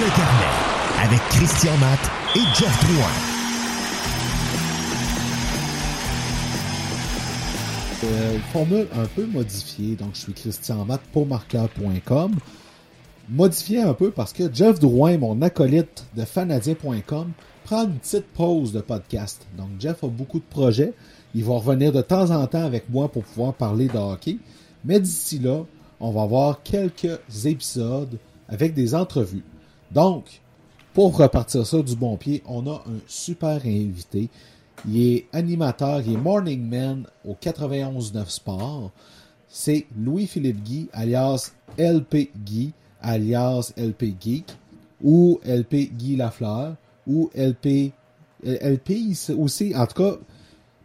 le carnet avec Christian Matt et Jeff Drouin. Euh, formule un peu modifiée. Donc, je suis Christian Matt pour marqueur.com. Modifié un peu parce que Jeff Drouin, mon acolyte de fanadien.com, prend une petite pause de podcast. Donc, Jeff a beaucoup de projets. Il va revenir de temps en temps avec moi pour pouvoir parler de hockey. Mais d'ici là, on va avoir quelques épisodes avec des entrevues. Donc, pour repartir ça du bon pied, on a un super invité. Il est animateur, il est morning man au 91.9 Sport. C'est Louis-Philippe Guy, alias LP Guy, alias LP Geek, ou LP Guy Lafleur, ou LP... LP aussi, en tout cas,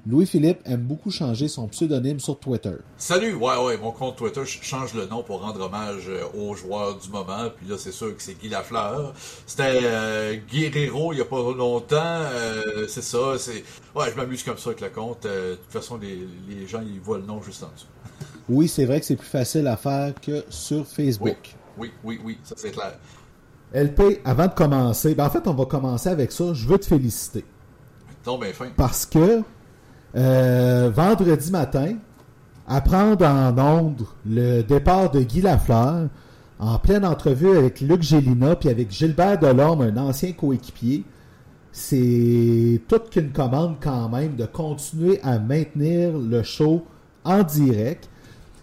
Louis-Philippe aime beaucoup changer son pseudonyme sur Twitter. Salut, ouais, ouais, mon compte Twitter, je change le nom pour rendre hommage euh, aux joueurs du moment. Puis là, c'est sûr que c'est Guy Lafleur. C'était euh, Guerrero il y a pas longtemps. Euh, c'est ça, c'est. Ouais, je m'amuse comme ça avec le compte. de toute façon, les, les, gens, ils voient le nom juste en dessous. oui, c'est vrai que c'est plus facile à faire que sur Facebook. Oui, oui, oui, ça c'est clair. LP, avant de commencer, ben en fait, on va commencer avec ça. Je veux te féliciter. Non, ben fin. Parce que euh, vendredi matin, apprendre en ondes le départ de Guy Lafleur en pleine entrevue avec Luc Gélina puis avec Gilbert Delorme, un ancien coéquipier. C'est toute qu'une commande quand même de continuer à maintenir le show en direct.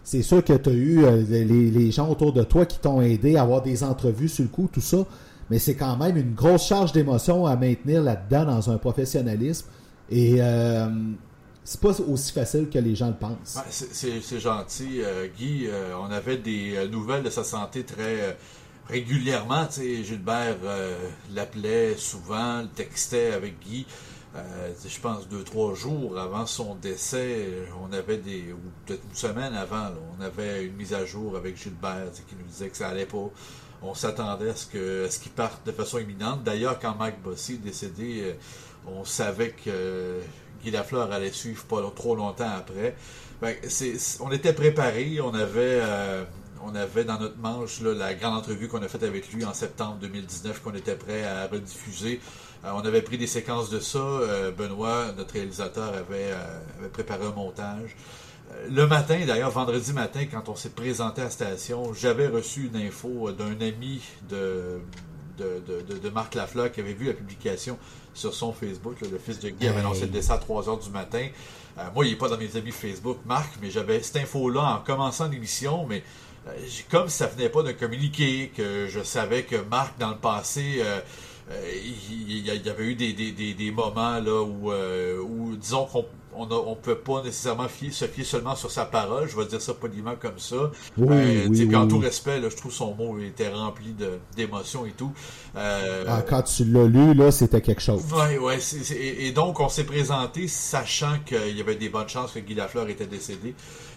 C'est sûr que tu as eu euh, les, les, gens autour de toi qui t'ont aidé à avoir des entrevues sur le coup, tout ça. Mais c'est quand même une grosse charge d'émotion à maintenir là-dedans dans un professionnalisme. Et euh, c'est pas aussi facile que les gens le pensent. c'est gentil. Euh, Guy, euh, on avait des euh, nouvelles de sa santé très régulièrement. Gilbert l'appelait souvent, le textait avec Guy. je pense deux, trois jours avant son décès, on avait des, ou peut-être une semaine avant, on avait une mise à jour avec Gilbert qui nous disait que ça allait pas. On s'attendait à ce qu'il parte de façon imminente. D'ailleurs, quand Mike Bossy est décédé, on savait que Guy Lafleur allait suivre pas trop longtemps après. On était préparés, on avait, euh, on avait dans notre manche la grande entrevue qu'on a faite avec lui en septembre 2019 qu'on était prêt à rediffuser. Euh, on avait pris des séquences de ça. Euh, Benoît, notre réalisateur, avait, préparé un montage. Le matin, d'ailleurs, vendredi matin, quand on s'est présenté à la station, j'avais reçu une info d'un ami de, de, Marc Lafleur qui avait vu la publication sur son Facebook. le fils de Guy avait annoncé le décès à 3 h du matin. Euh, moi, il n'est pas dans mes amis Facebook, Marc, mais j'avais cette info-là en commençant l'émission, mais euh, comme ça venait pas d'un communiqué, que je savais que Marc, dans le passé, euh, il, y avait eu des, moments là où, où disons qu'on on ne peut pas nécessairement se fier seulement sur sa parole, je vais dire ça poliment comme ça. Oui, euh, oui, en tout respect, je trouve son mot était rempli d'émotions et tout. Euh, ah, quand tu l'as lu, là, c'était quelque chose. Oui, oui. et, donc, on s'est présenté sachant qu'il y avait des bonnes chances que Guy Lafleur était décédé.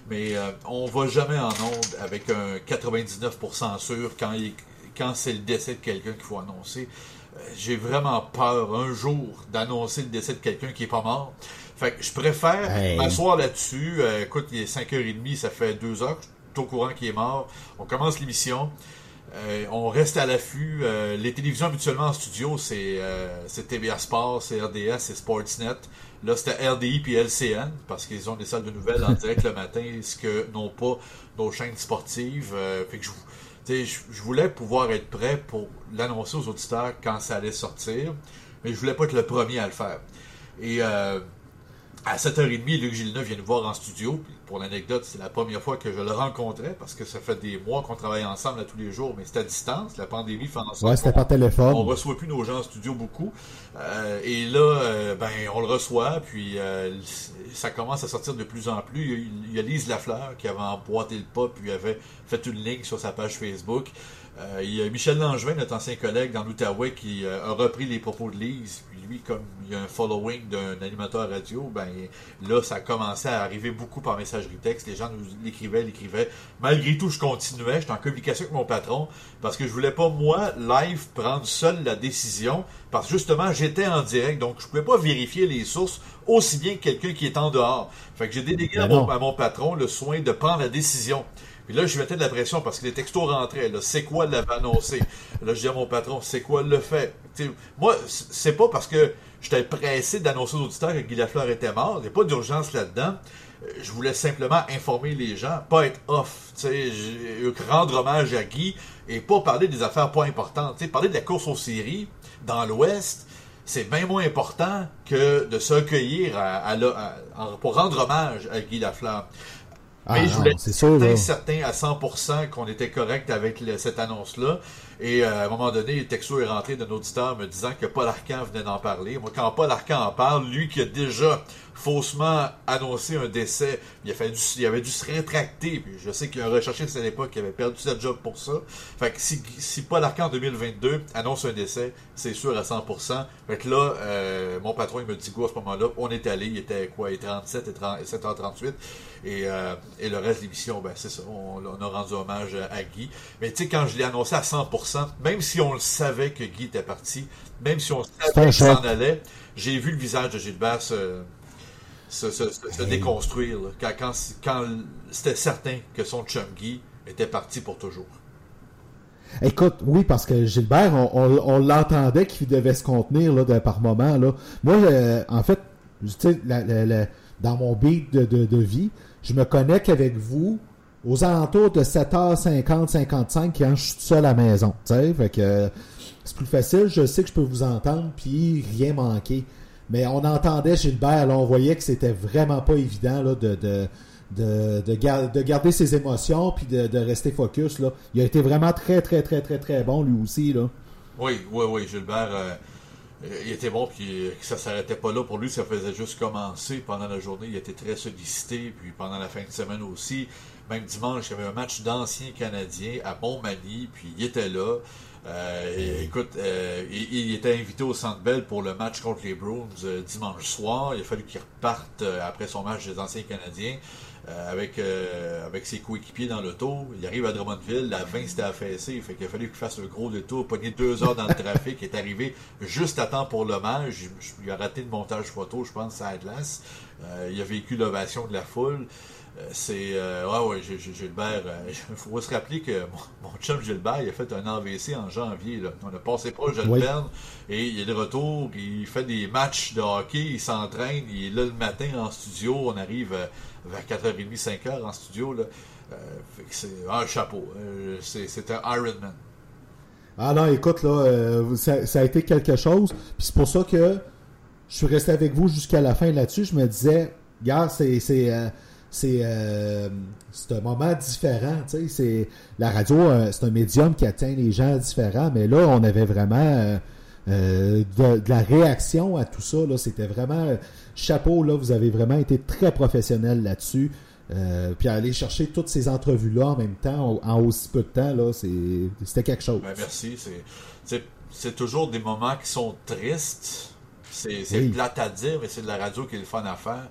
Mais euh, on va jamais en onde avec un 99% sûr quand, quand c'est le décès de quelqu'un qu'il faut annoncer. J'ai vraiment peur un jour d'annoncer le décès de quelqu'un qui est pas mort. Fait que je préfère m'asseoir là-dessus. Euh, écoute, il est 5h30, ça fait 2 heures que je suis au courant qu'il est mort. On commence l'émission. Euh, on reste à l'affût. Euh, les télévisions habituellement en studio, c'est TVA Sport, c'est RDS, c'est Sportsnet. Là, c'était RDI puis LCN, parce qu'ils ont des salles de nouvelles en direct le matin, ce que n'ont pas nos chaînes sportives. fait que je, je, voulais pouvoir être prêt pour l'annoncer aux auditeurs quand ça allait sortir, mais je voulais pas être le premier à le faire. Et à 7h30, Luc Gilleneuve vient nous voir en studio. Pour l'anecdote, c'est la première fois que je le rencontrais parce que ça fait des mois qu'on travaille ensemble à tous les jours, mais c'est à distance. La pandémie fait en sorte ouais, c'était par téléphone. On reçoit plus nos gens en studio beaucoup. Euh, et là, euh, ben, on le reçoit, puis euh, ça commence à sortir de plus en plus. Il y a Lise Lafleur qui avait emboîté le pas, puis avait fait une ligne sur sa page Facebook. Il y a Michel Langevin, notre ancien collègue dans l'Outaouais, qui a repris les propos de Lise, lui, comme il y a un following d'un animateur radio, ben là, ça a commencé à arriver beaucoup par messagerie texte. Les gens nous l'écrivaient, l'écrivaient. Malgré tout, je continuais. J'étais en communication avec mon patron parce que je voulais pas, moi, live, prendre seul la décision parce que justement, j'étais en direct, donc je pouvais pas vérifier les sources aussi bien que quelqu'un qui est en dehors. Fait que j'ai délégué à mon, patron le soin de prendre la décision. Puis là, je mettais de la pression parce que les textos rentraient. C'est quoi l'avait annoncé? Là, je dis à mon patron, c'est quoi le fait? moi, c'est pas parce que j'étais pressé d'annoncer aux auditeurs que Guy Lafleur était mort. Il n'y a pas d'urgence là-dedans. Euh, je voulais simplement informer les gens, pas être off. Rendre hommage à Guy et pas parler des affaires pas importantes. sais, parler de la course aux séries dans l'Ouest, c'est bien moins important que de s'accueillir à, pour rendre hommage à Guy Lafleur. Ah Mais je voulais être certain à 100% qu'on était correct avec cette annonce-là. Et euh, à un moment donné, le texto est rentré d'un auditeur me disant que Paul Arcan venait d'en parler. Moi, quand Paul Arcan en parle, lui qui a déjà faussement annoncé un décès, il, a il avait dû se rétracter. Je sais qu'il a recherché à l'époque, il avait perdu sa job pour ça. Fait que si, si Paul Arcan en 2022 annonce un décès, c'est sûr à 100%. Fait que là, euh, mon patron, il me dit quoi à ce moment-là? On est allé, il était quoi? Il 37 et 7h38. Et, euh, et le reste de l'émission, ben c'est ça. On, on, a rendu hommage à Guy. Mais tu sais, quand je l'ai annoncé à 100%, même si on le savait que Guy était parti, même si on savait qu'il s'en allait, j'ai vu le visage de Gilbert se, déconstruire quand, c'était certain que son chum Guy était parti pour toujours. Écoute, oui, parce que Gilbert, on, l'entendait qu'il devait se contenir là, par moment. Là. Moi, euh, en fait, dans mon beat de, vie, je me connecte avec vous aux alentours de 7h50, 55 quand je suis seul à la maison. Que c'est plus facile, je sais que je peux vous entendre, puis rien manquer. Mais on entendait Gilbert, on voyait que c'était vraiment pas évident là, de, de, de, de, garder ses émotions puis de, rester focus. Il a été vraiment très, très, très, très, très bon lui aussi. Là. Oui, oui, oui, Gilbert. Euh, il était bon, puis ça s'arrêtait pas là pour lui, ça faisait juste commencer pendant la journée. Il était très sollicité, puis pendant la fin de semaine aussi. Même dimanche, il y avait un match d'anciens Canadiens à Montmagny, puis il était là. Euh, écoute, euh, il, était invité au Centre Bell pour le match contre les Bruins euh, dimanche soir. Il a fallu qu'il reparte après son match des anciens Canadiens avec avec ses coéquipiers dans l'auto. Il arrive à Drummondville, la 20 s'était affaissé, fait qu'il a fallu qu'il fasse un gros détour, pogner deux heures dans le trafic, il est arrivé juste à temps pour l'hommage. Il a raté le montage photo, je pense, à Atlas. il a vécu l'ovation de la foule. Euh, c'est. Euh, ouais, ouais, Gilbert. Il euh, faut se rappeler que mon, chum Gilbert, il a fait un AVC en janvier. Là. On a passé proche de perdre. Et il est de retour. Il fait des matchs de hockey. Il s'entraîne. Il est là le matin en studio. On arrive vers 4h30, 5h en studio. Là. c'est un chapeau. c'est un Ironman. Ah non, écoute, là, ça, a été quelque chose. Puis c'est pour ça que je suis resté avec vous jusqu'à la fin là-dessus. Je me disais, gars, c'est euh, c'est un moment différent. C'est la radio, euh, c'est un médium qui atteint les gens différents, mais là, on avait vraiment euh, de, la réaction à tout ça. C'était vraiment chapeau. Là, vous avez vraiment été très professionnel là-dessus. puis aller chercher toutes ces entrevues-là en même temps, en, aussi peu de temps, c'était quelque chose. Ben, merci. C'est toujours des moments qui sont tristes. C'est plate à dire, mais c'est de la radio qui est le fun à faire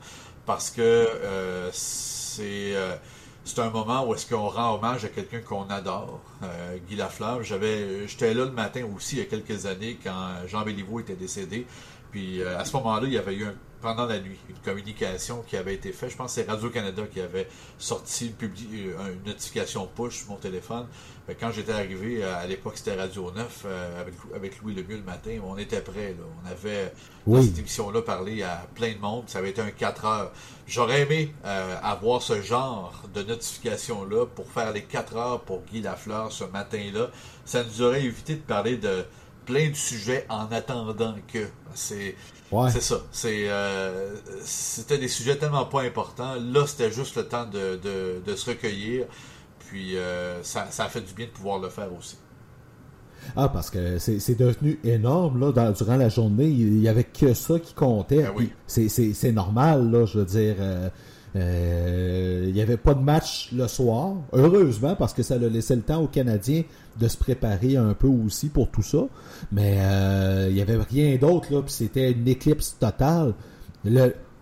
parce que euh, c'est euh, c'est un moment où est-ce qu'on rend hommage à quelqu'un qu'on adore, euh, Guy Lafleur. J'avais, j'étais là le matin aussi il y a quelques années quand Jean Béliveau était décédé. Puis à ce moment-là, il y avait eu un pendant la nuit, une communication qui avait été faite. Je pense que c'est Radio-Canada qui avait sorti une, euh, une notification push sur mon téléphone. quand j'étais arrivé, à l'époque c'était Radio 9, euh, avec, avec Louis Lemieux le matin, on était prêts. On avait, dans cette émission-là, parlé à plein de monde. Ça avait été un 4 heures. J'aurais aimé euh, avoir ce genre de notification-là pour faire les 4 heures pour Guy Lafleur ce matin-là. Ça nous aurait évité de parler de plein de sujets en attendant que. C'est c'est ça. Euh, c'était des sujets tellement pas importants. Là, c'était juste le temps de, se recueillir. Puis euh, ça, a fait du bien de pouvoir le faire aussi. Ah, parce que c'est devenu énorme là, durant la journée. Il n'y avait que ça qui comptait. Ben c'est normal, là, je veux dire. Euh, il n'y avait pas de match le soir, heureusement, parce que ça a laissé le temps aux Canadiens de se préparer un peu aussi pour tout ça. Mais euh, il n'y avait rien d'autre, là, puis c'était une éclipse totale.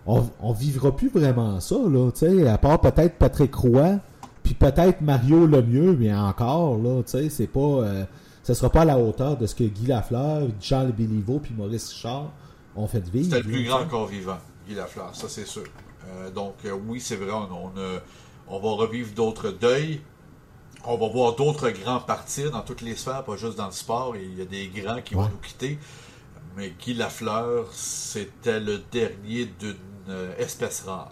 on, on vivra plus vraiment ça, là, tu à part peut-être Patrick Roy, puis peut-être Mario Lemieux, mais encore, là, tu sais, c'est pas... Euh, ça sera pas à la hauteur de ce que Guy Lafleur, Charles Béliveau, puis Maurice Richard ont fait vivre. C'était le plus grand corps vivant, Guy Lafleur, ça c'est sûr. Euh, donc euh, oui, c'est vrai, on, on, va revivre d'autres deuils, on va voir d'autres grands partir dans toutes les sphères, pas juste dans le sport. Il y a des grands qui vont nous quitter. Mais Guy Lafleur, c'était le dernier d'une euh, espèce rare.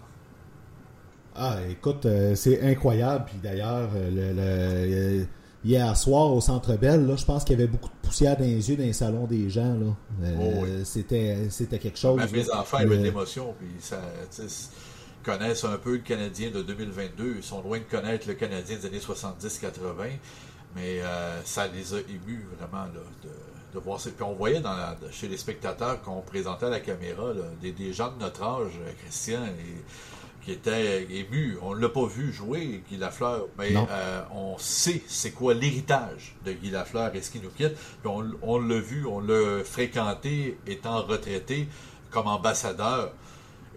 Ah, écoute, euh, c'est incroyable. Puis d'ailleurs, euh, le, hier soir au Centre Bell, je pense qu'il y avait beaucoup de poussière dans les yeux dans les salons des gens. Là. Oh c'était, c'était quelque chose. mes enfants avaient de l'émotion. Puis ça, connaissent un peu le Canadien de 2022. Ils sont loin de connaître le Canadien des années 70-80. Mais ça les a émus vraiment là, de, de voir Puis on voyait dans chez les spectateurs qu'on présentait à la caméra des, gens de notre âge, euh, Christian, qui étaient émus. On ne l'a pas vu jouer, Guy Lafleur, mais euh, on sait c'est quoi l'héritage de Guy Lafleur et ce qui nous quitte. Puis on, l'a vu, on l'a fréquenté étant retraité comme ambassadeur.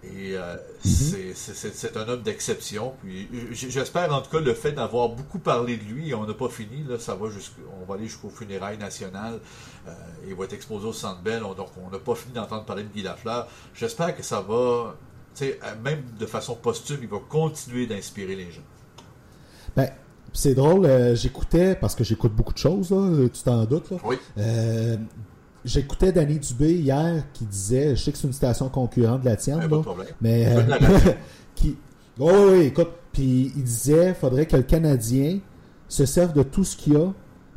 Et euh, mhm. c'est un homme d'exception. Puis j'espère en tout cas le fait d'avoir beaucoup parlé de lui, on n'a pas fini, là, ça va on va aller jusqu'au funérailles national. Euh, il va être exposé au Centre Bell, donc on n'a pas fini d'entendre parler de Guy Lafleur. J'espère que ça va, euh, même de façon posthume, il va continuer d'inspirer les gens. Ben, c'est drôle, j'écoutais, parce que j'écoute beaucoup de choses, tu t'en doutes. Là. Oui. J'écoutais Danny Dubé hier qui disait, je sais que c'est une station concurrente de la tienne, là, mais euh, qui, oh, oui, écoute, puis il disait, faudrait que le Canadien se serve de tout ce qu'il y a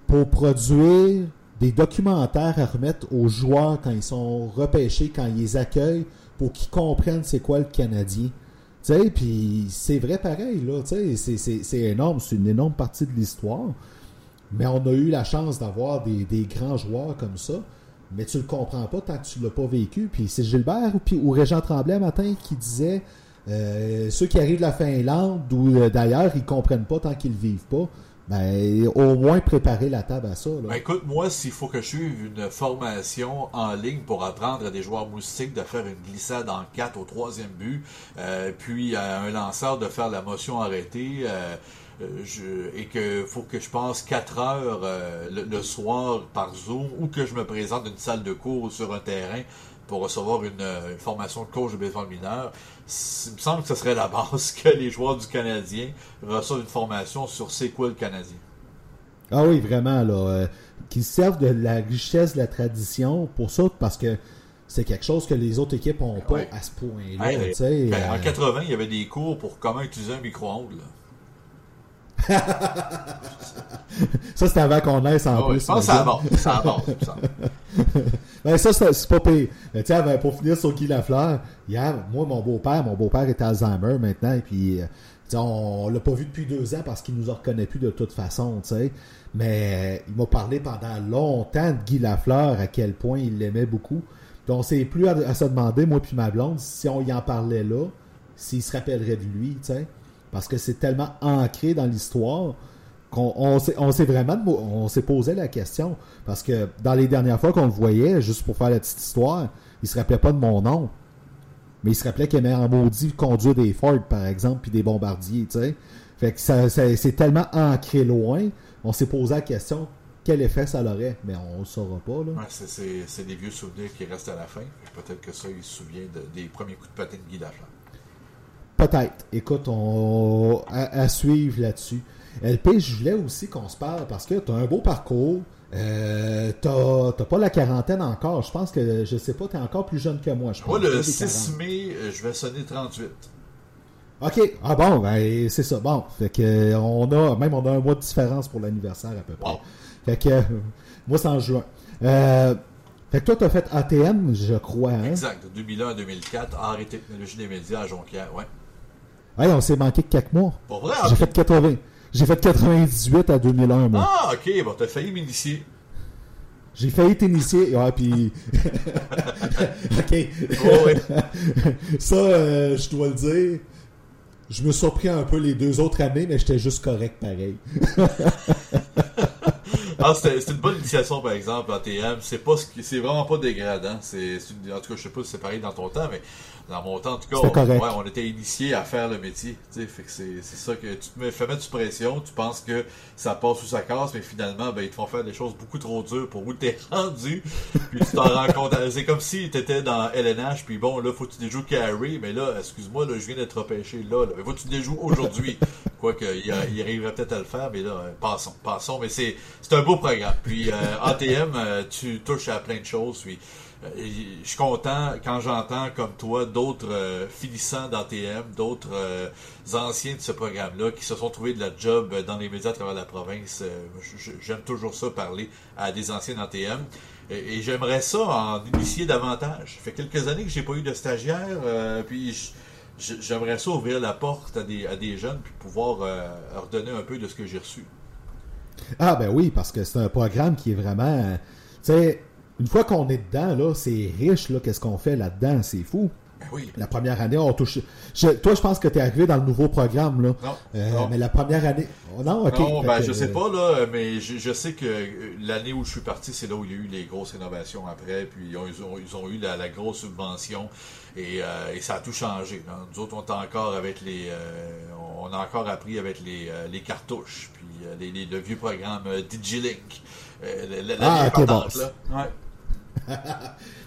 pour produire des documentaires à remettre aux joueurs quand ils sont repêchés, quand ils les accueillent, pour qu'ils comprennent c'est quoi le Canadien. Tu sais, puis c'est vrai pareil, là, tu sais, c'est énorme, c'est une énorme partie de l'histoire. Mais on a eu la chance d'avoir des, grands joueurs comme ça mais tu le comprends pas tant que tu l'as pas vécu. Puis c'est Gilbert ou, ou Régent Tremblay matin qui disait euh, ceux qui arrivent de la Finlande ou euh, d'ailleurs, ils comprennent pas tant qu'ils vivent pas. Ben, au moins préparer la table à ça. Ben, écoute, moi, s'il faut que je suive une formation en ligne pour apprendre à des joueurs moustiques de faire une glissade en 4 au troisième but, euh, puis à un lanceur de faire la motion arrêtée, euh, et que faut que je passe 4 heures euh, le, soir par Zoom ou que je me présente dans une salle de cours sur un terrain pour recevoir une, euh, formation de coach de baseball mineur, il me semble que ce serait la base que les joueurs du Canadien reçoivent une formation sur c'est quoi le Canadien. Ah oui, vraiment, là. qu'ils servent de la richesse de la tradition pour ça, parce que c'est quelque chose que les autres équipes n'ont pas à ce point-là. en 80, il y avait des cours pour comment utiliser un micro-ondes ça, c'était avant qu'on naisse en plus. Je pense ça va. Ça va. ben, ça, c'est pas pire. Tu sais, pour finir sur Guy Lafleur, hier, moi, mon beau-père, mon beau-père est Alzheimer maintenant, et puis, euh, on, l'a pas vu depuis deux ans parce qu'il nous en reconnaît plus de toute façon, tu sais. Mais il m'a parlé pendant longtemps de Guy Lafleur, à quel point il l'aimait beaucoup. Puis on s'est plus à, se demander, moi puis ma blonde, si on y en parlait là, s'il se rappellerait de lui, tu sais parce que c'est tellement ancré dans l'histoire qu'on on s'est vraiment on s'est posé la question. Parce que dans les dernières fois qu'on le voyait juste pour faire la petite histoire il se rappelait pas de mon nom. Mais il se rappelait qu'il aimait en maudit conduire des Ford par exemple puis des bombardiers fait c'est tellement ancré loin on s'est posé la question quel effet ça aurait mais on le saura pas là. c'est des vieux souvenirs qui restent à la fin. Peut-être que ça il se souvient des premiers coups de patin de Guy Lafleur Peut-être. Écoute, on à, suivre là-dessus. LP, je voulais aussi qu'on se parle parce que tu as un beau parcours. Euh, t'as pas la quarantaine encore. Je pense que, je sais pas, tu es encore plus jeune que moi. Je moi, le 6 mai, euh, je vais sonner 38. OK. Ah bon, ben, c'est ça. Bon. Fait que, on a, même on a un mois de différence pour l'anniversaire à peu près. Fait que, moi, c'est en juin. Euh, fait que toi, tu as fait ATM, je crois. Hein? Exact. De 2001 à 2004, art et technologie des médias à Jonquière. Ouais. Ouais, on s'est manqué de quelques mois. Pour vrai? J'ai fait 80. J'ai fait 98 à 2001, moi. Ah, ok, bon, t'as failli m'initier. J'ai failli t'initier. Ouais, puis. ok. Ça, euh, je dois le dire. Je me suis surpris un peu les deux autres années, mais j'étais juste correct pareil. ah, c'est une bonne initiation, par exemple, en TM. C'est pas ce c'est vraiment pas dégradant. C'est, en tout cas, je sais pas si c'est pareil dans ton temps, mais dans mon temps, en tout cas, on, correct. ouais, on était initiés à faire le métier. Fait que c'est c'est ça que tu te mets- fais mettre sous pression, tu penses que ça passe ou ça casse, mais finalement, ben, ils te font faire des choses beaucoup trop dures pour où t'es rendu. Puis tu t'en rends compte. C'est comme si t'étais dans LNH, puis bon, là, faut que tu déjoues Carrie, mais là, excuse-moi, là, je viens d'être repêché là, là. Mais faut que tu déjoues aujourd'hui. Quoique, il, il arriverait peut-être à le faire, mais là, euh, passons, passons. Mais c'est c'est un beau programme. Puis euh, ATM, euh, tu touches à plein de choses. Puis je suis content quand j'entends comme toi d'autres euh, finissants d'ATM, d'autres euh, anciens de ce programme-là qui se sont trouvés de la job euh, dans les médias à travers la province. Euh, J'aime toujours ça parler à des anciens d'ATM. Et, et j'aimerais ça en initier davantage. Ça fait quelques années que j'ai pas eu de stagiaire, euh, puis j'aimerais ça ouvrir la porte à des, à des jeunes puis pouvoir euh, leur donner un peu de ce que j'ai reçu. Ah ben oui, parce que c'est un programme qui est vraiment... euh, Tu sais, une fois qu'on est dedans, là, c'est riche, là, qu'est-ce qu'on fait là-dedans, c'est fou. Ben oui. La première année, on touche... Je- toi, je pense que tu es arrivé dans le nouveau programme, là. Non, Euh, non. Mais la première année... Oh, non, ok. Non, ben, que, je sais pas, là, mais je, je sais que euh, l'année où je suis parti, c'est là où il y a eu les grosses rénovations après, puis ils ont, ils ont, ils ont eu la, la grosse subvention, et, euh, et ça a tout changé. là. Nous autres, on est encore avec les... euh, on a encore appris avec les, les cartouches, puis les, les- le vieux programme Digilink. La, la- la Ah, ok, bon. là. Ouais.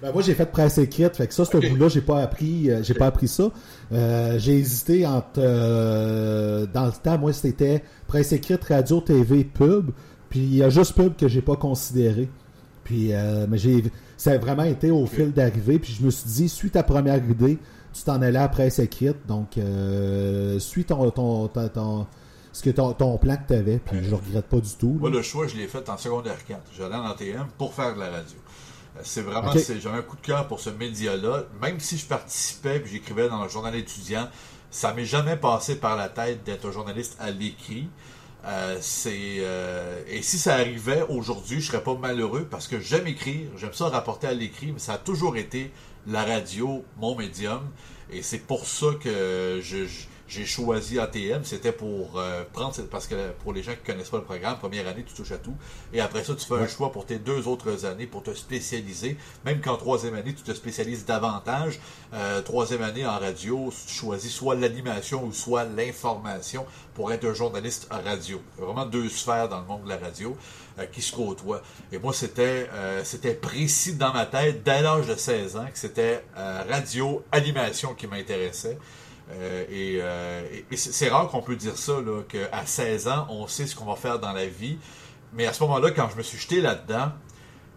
Ben, moi, j'ai fait presse écrite, fait que ça, ce Ok. bout-là, j'ai pas appris, euh, j'ai pas appris ça. Euh, j'ai hésité entre, euh, dans le temps, moi, c'était presse écrite, radio, TV, pub, puis il y a juste pub que j'ai pas considéré. Puis, mais j'ai, ça a vraiment été au fil d'arrivée, puis je me suis dit, suis ta première idée, tu t'en allais à presse écrite, donc, suis ton, ton, ton, ton- ce que ton, ton plan que tu avais, puis je le regrette pas du tout. Moi, le choix, je l'ai fait en secondaire 4. J'allais en ATM pour faire de la radio. C'est vraiment, c'est- j'avais un coup de cœur pour ce média-là. Même si je participais et j'écrivais dans le journal étudiant, ça m'est jamais passé par la tête d'être un journaliste à l'écrit. Euh, c'est euh, et si ça arrivait aujourd'hui, je serais pas malheureux parce que j'aime écrire, j'aime ça rapporter à l'écrit, mais ça a toujours été la radio, mon médium, et c'est pour ça que je- je- j'ai choisi ATM. C'était pour euh, prendre parce que pour les gens qui connaissent pas le programme, première année tu touches à tout, et après ça tu fais un choix pour tes deux autres années pour te spécialiser. Même qu'en troisième année tu te spécialises davantage. Euh, troisième année en radio, tu choisis soit l'animation ou soit l'information pour être un journaliste à radio. Vraiment deux sphères dans le monde de la radio euh, qui se côtoient. Et moi, c'était euh, c'était précis dans ma tête dès l'âge de 16 ans que c'était euh, radio, animation qui m'intéressait. Euh, et euh, et- c'est rare qu'on peut dire ça, qu'à 16 ans, on sait ce qu'on va faire dans la vie. Mais à ce moment-là, quand je me suis jeté là-dedans,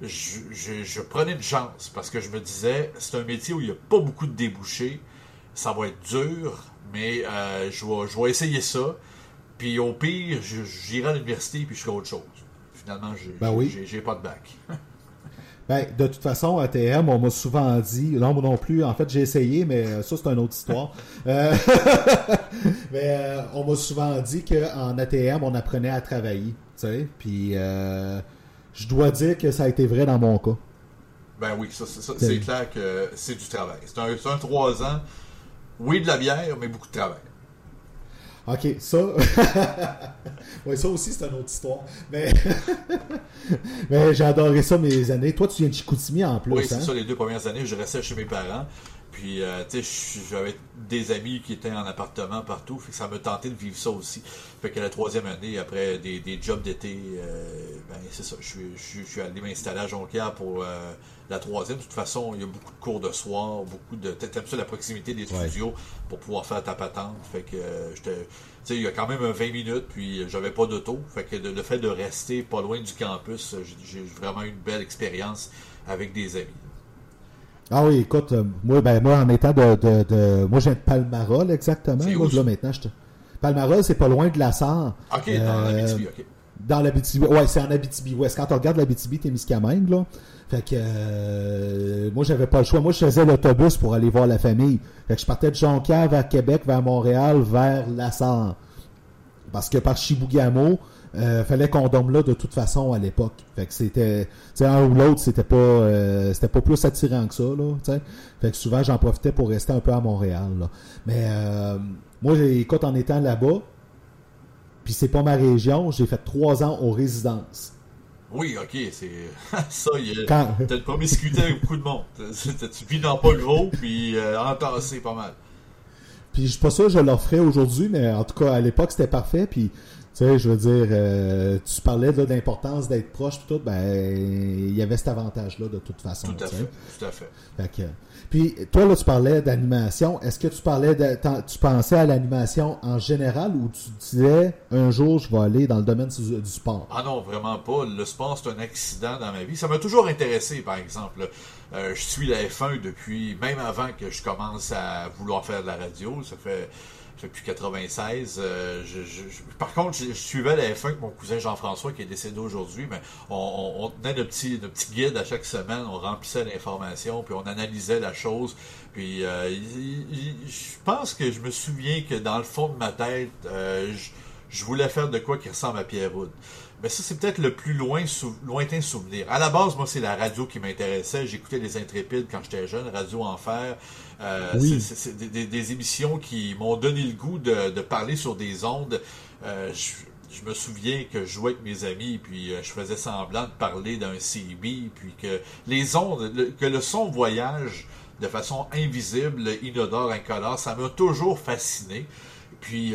je, je- je prenais une chance parce que je me disais, c'est un métier où il n'y a pas beaucoup de débouchés. Ça va être dur, mais euh, je, vais, je vais essayer ça. Puis au pire, j'irai à l'université puis je ferai autre chose. Finalement, j'ai Ben oui. pas de bac. Ben, de toute façon, ATM, on m'a souvent dit, non, moi non plus, en fait, j'ai essayé, mais euh, ça, c'est une autre histoire. Euh, mais euh, on m'a souvent dit qu'en ATM, on apprenait à travailler, tu sais, puis euh, je dois dire que ça a été vrai dans mon cas. Ben oui, ça, ça- ça- c'est clair que c'est du travail. C'est un, un 3 ans. Oui, de la bière, mais beaucoup de travail. OK, ça... ouais, ça aussi, c'est une autre histoire. Mais, mais j'ai adoré ça mes années. Toi, tu viens de Chicoutimi en plus, Oui, hein? c'est ça, les deux premières années, je restais chez mes parents. Puis, euh, tu sais, j'avais des amis qui étaient en appartement partout. Fait que ça me tentait de vivre ça aussi. Fait que la troisième année, après des, des jobs d'été, euh, ben, c'est ça. Je suis, allé m'installer à Jonquière pour euh, la troisième. De toute façon, il y a beaucoup de cours de soir, beaucoup de. T'aimes ça la proximité des Ouais. studios pour pouvoir faire ta patente. Fait que, j'étais. Tu sais, il y a quand même un 20 minutes, puis j'avais pas d'auto. Fait que le, le fait de rester pas loin du campus, j'ai vraiment eu une belle expérience avec des amis. Ah oui, écoute, euh, moi, ben, moi, en étant de, de, de- moi, je viens de Palmarol, exactement. Là, ça? là, maintenant, je te... Palmarol, c'est pas loin de la Sarre. Ok, dans Euh, l'Abitibi, ok. Dans l'Abitibi. Ouais, c'est en Abitibi-Ouest. Quand on regarde l'Abitibi, t'es Miscamingue, là. Fait que, euh, moi, j'avais pas le choix. Moi, je faisais l'autobus pour aller voir la famille. Fait que je partais de Jonquière vers Québec, vers Montréal, vers la Sarre. Parce que par Chibougamau, euh, fallait qu'on dorme là de toute façon à l'époque. Fait que c'était, un ou l'autre, c'était pas, euh, c'était pas plus attirant que ça, là. Fait que souvent, j'en profitais pour rester un peu à Montréal, là. Mais, euh, moi, écoute, en étant là-bas, puis c'est pas ma région, j'ai fait trois ans aux résidences. Oui, ok, c'est ça. T'as une promiscuité avec beaucoup de monde. Tu vis dans pas gros, puis euh, entassé pas mal. Puis je suis pas sûr que je leur ferais aujourd'hui, mais en tout cas, à l'époque, c'était parfait. Puis, sais, je veux dire, euh, tu parlais de l'importance d'être proche, tout, ben, il y avait cet avantage-là de toute façon. Tout à fait, tout à fait. fait puis toi, là, tu parlais d'animation. Est-ce que tu parlais de, tu pensais à l'animation en général ou tu disais un jour je vais aller dans le domaine du, sport? Ah non, vraiment pas. Le sport, c'est un accident dans ma vie. Ça m'a toujours intéressé, par exemple. Euh, je suis la F1 depuis, même avant que je commence à vouloir faire de la radio. Ça fait depuis 96. Euh, par contre, je, suivais la F1 avec mon cousin Jean-François qui est décédé aujourd'hui, mais on, tenait nos petits, guides à chaque semaine, on remplissait l'information, puis on analysait la chose. Puis euh, je pense que je me souviens que dans le fond de ma tête, euh, je, voulais faire de quoi qui ressemble à Pierre Wood. Mais ça, c'est peut-être le plus loin lointain souvenir. À la base, moi, c'est la radio qui m'intéressait. J'écoutais Les Intrépides quand j'étais jeune, Radio Enfer. Euh, c'est des, émissions qui m'ont donné le goût de, parler sur des ondes. Euh, je, me souviens que je jouais avec mes amis, puis euh, je faisais semblant de parler d'un CB, puis que les ondes, que le son voyage de façon invisible, inodore, incolore, ça m'a toujours fasciné. Puis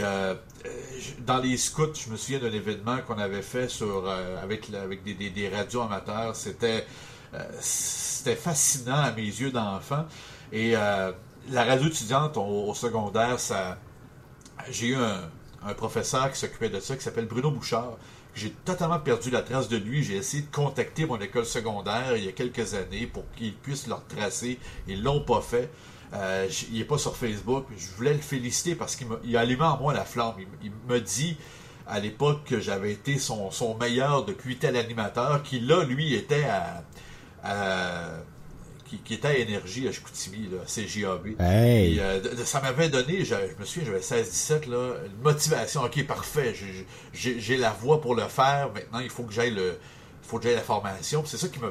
dans les scouts, je me souviens d'un événement qu'on avait fait sur avec avec des, des, radios amateurs. C'était c'était fascinant à mes yeux d'enfant. Et euh, la radio étudiante au, secondaire, ça, j'ai eu un, professeur qui s'occupait de ça, qui s'appelle Bruno Bouchard. J'ai totalement perdu la trace de lui. J'ai essayé de contacter mon école secondaire il y a quelques années pour qu'ils puissent leur tracer. Ils l'ont pas fait. Euh, il n'est pas sur Facebook. Je voulais le féliciter parce qu'il a allumé en moi la flamme. Il, me dit à l'époque que j'avais été son, meilleur depuis tel animateur, qui là, lui, était à qui, était à Énergie à Chicoutimi, là, CGAB. Euh, ça m'avait donné, je, me souviens, j'avais 16-17, là, une motivation. Ok, parfait, j'ai la voix pour le faire. Maintenant, il faut que j'aille le faut que j'aille la formation. C'est ça qui m'a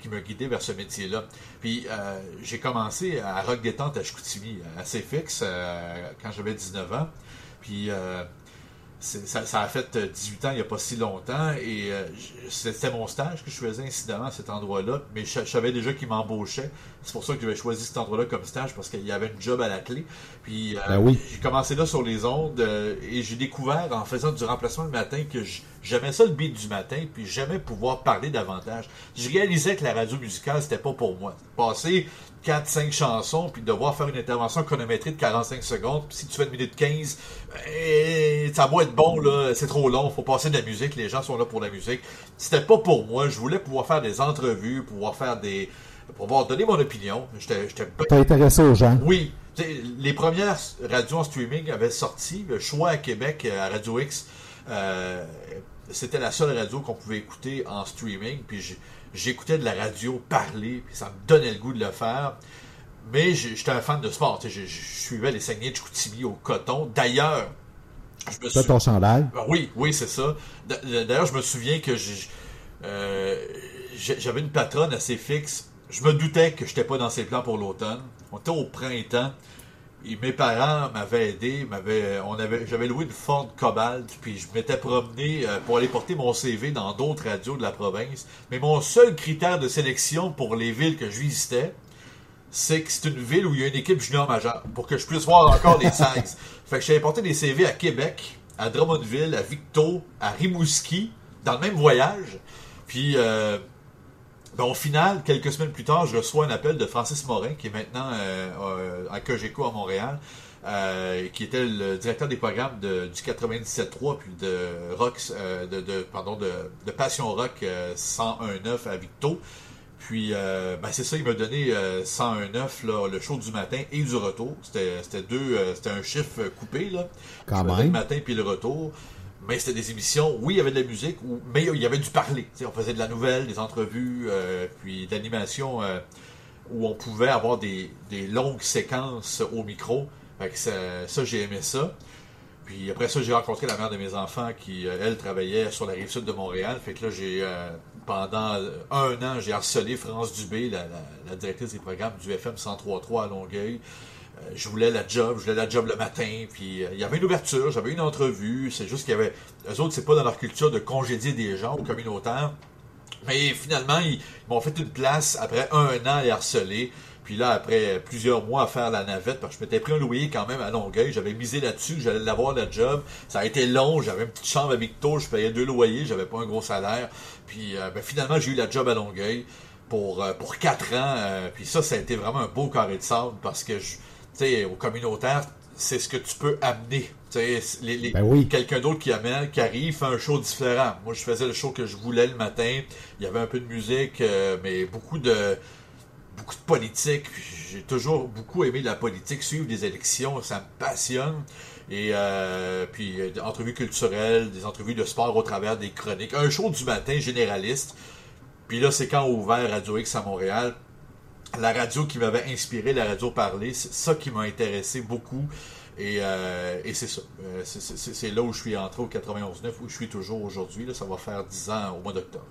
qui m'a guidé vers ce métier-là. Puis euh, j'ai commencé à Rock Détente à Chicoutimi, assez fixe, euh, quand j'avais 19 ans. Puis ça, a fait 18 ans il n'y a pas si longtemps et c'était mon stage que je faisais incidemment à cet endroit-là, mais je, savais déjà qu'il m'embauchait. C'est pour ça que j'avais choisi cet endroit-là comme stage parce qu'il y avait une job à la clé. Puis ben j'ai commencé là sur les ondes et j'ai découvert en faisant du remplacement le matin que j'aimais ça le beat du matin puis j'aimais pouvoir parler davantage. Je réalisais que la radio musicale c'était pas pour moi. Passer 4-5 chansons, puis devoir faire une intervention chronométrée de 45 secondes, puis si tu fais une minute 15, eh, ça va être bon, là, c'est trop long, faut passer de la musique, les gens sont là pour la musique. C'était pas pour moi, je voulais pouvoir faire des entrevues, pouvoir faire des... pouvoir donner mon opinion. J'étais... T'as intéressé aux gens? Oui. les premières radios en streaming avaient sorti, le choix à Québec, à Radio X, euh, c'était la seule radio qu'on pouvait écouter en streaming, puis j'ai j'écoutais de la radio parler, puis ça me donnait le goût de le faire. Mais j'étais un fan de sport. Je, suivais les saignées de Chicoutimi au coton. D'ailleurs, je me ton chandail? Ben oui, oui, c'est ça. D'ailleurs, je me souviens que euh, j'avais une patronne assez fixe. Je me doutais que je n'étais pas dans ses plans pour l'automne. On était au printemps mes parents m'avaient aidé, m'avaient, on avait, j'avais loué une Ford Cobalt, puis je m'étais promené euh, pour aller porter mon CV dans d'autres radios de la province. Mais mon seul critère de sélection pour les villes que je visitais, c'est que c'est une ville où il y a une équipe junior majeure, pour que je puisse voir encore les 16. fait que j'avais porté des CV à Québec, à Drummondville, à Victo, à Rimouski, dans le même voyage. Puis euh, ben, au final, quelques semaines plus tard, je reçois un appel de Francis Morin, qui est maintenant euh, euh, à Cogeco à Montréal, euh, qui était le directeur des programmes de, du 97.3 puis de rock, de, pardon, de, Passion Rock 101.9 à Victo. Puis, ben c'est ça, il m'a donné 101.9, le show du matin et du retour. C'était deux, c'était un chiffre coupé, là. Quand même. Le matin puis le retour mais c'était des émissions, oui, il y avait de la musique, mais il y avait du parler. on faisait de la nouvelle, des entrevues, euh, puis d'animation euh, où on pouvait avoir des, longues séquences au micro. ça, j'ai aimé ça. Puis après ça, j'ai rencontré la mère de mes enfants qui, euh, elle, travaillait sur la rive sud de Montréal. Fait que là, j'ai pendant un an, j'ai harcelé France Dubé, la, la, directrice des programmes du FM 103.3 à Longueuil. Euh, je voulais la job, je voulais la job le matin, puis euh, il y avait une ouverture, j'avais une entrevue, c'est juste qu'il y avait, eux autres, c'est pas dans leur culture de congédier des gens au communautaire. Mais finalement, ils, m'ont fait une place après un an à les harceler. Puis là, après plusieurs mois à faire la navette, parce que je m'étais pris un loyer quand même à Longueuil, j'avais misé là-dessus, j'allais l'avoir le job. Ça a été long, j'avais une petite chambre à Victo, je payais deux loyers, j'avais pas un gros salaire. Puis euh, ben, finalement, j'ai eu la job à Longueuil pour, pour quatre ans. Puis ça, ça a été vraiment un beau carré de sable parce que, tu sais, au communautaire, c'est ce que tu peux amener. Les, ben Quelqu'un d'autre qui amène, qui arrive, fait un show différent. Moi, je faisais le show que je voulais le matin. Il y avait un peu de musique, euh, mais beaucoup de beaucoup de politique. J'ai toujours beaucoup aimé la politique, suivre des élections, ça me passionne. Et euh, puis des entrevues culturelles, des entrevues de sport au travers des chroniques. Un show du matin généraliste. Puis là, c'est quand ouvert Radio X à Montréal la radio qui m'avait inspiré, la radio parler, c'est ça qui m'a intéressé beaucoup. Et, euh, c'est ça. Euh, c'est là où je suis entré au 91.9, où je suis toujours aujourd'hui. Ça va faire 10 ans au mois d'octobre.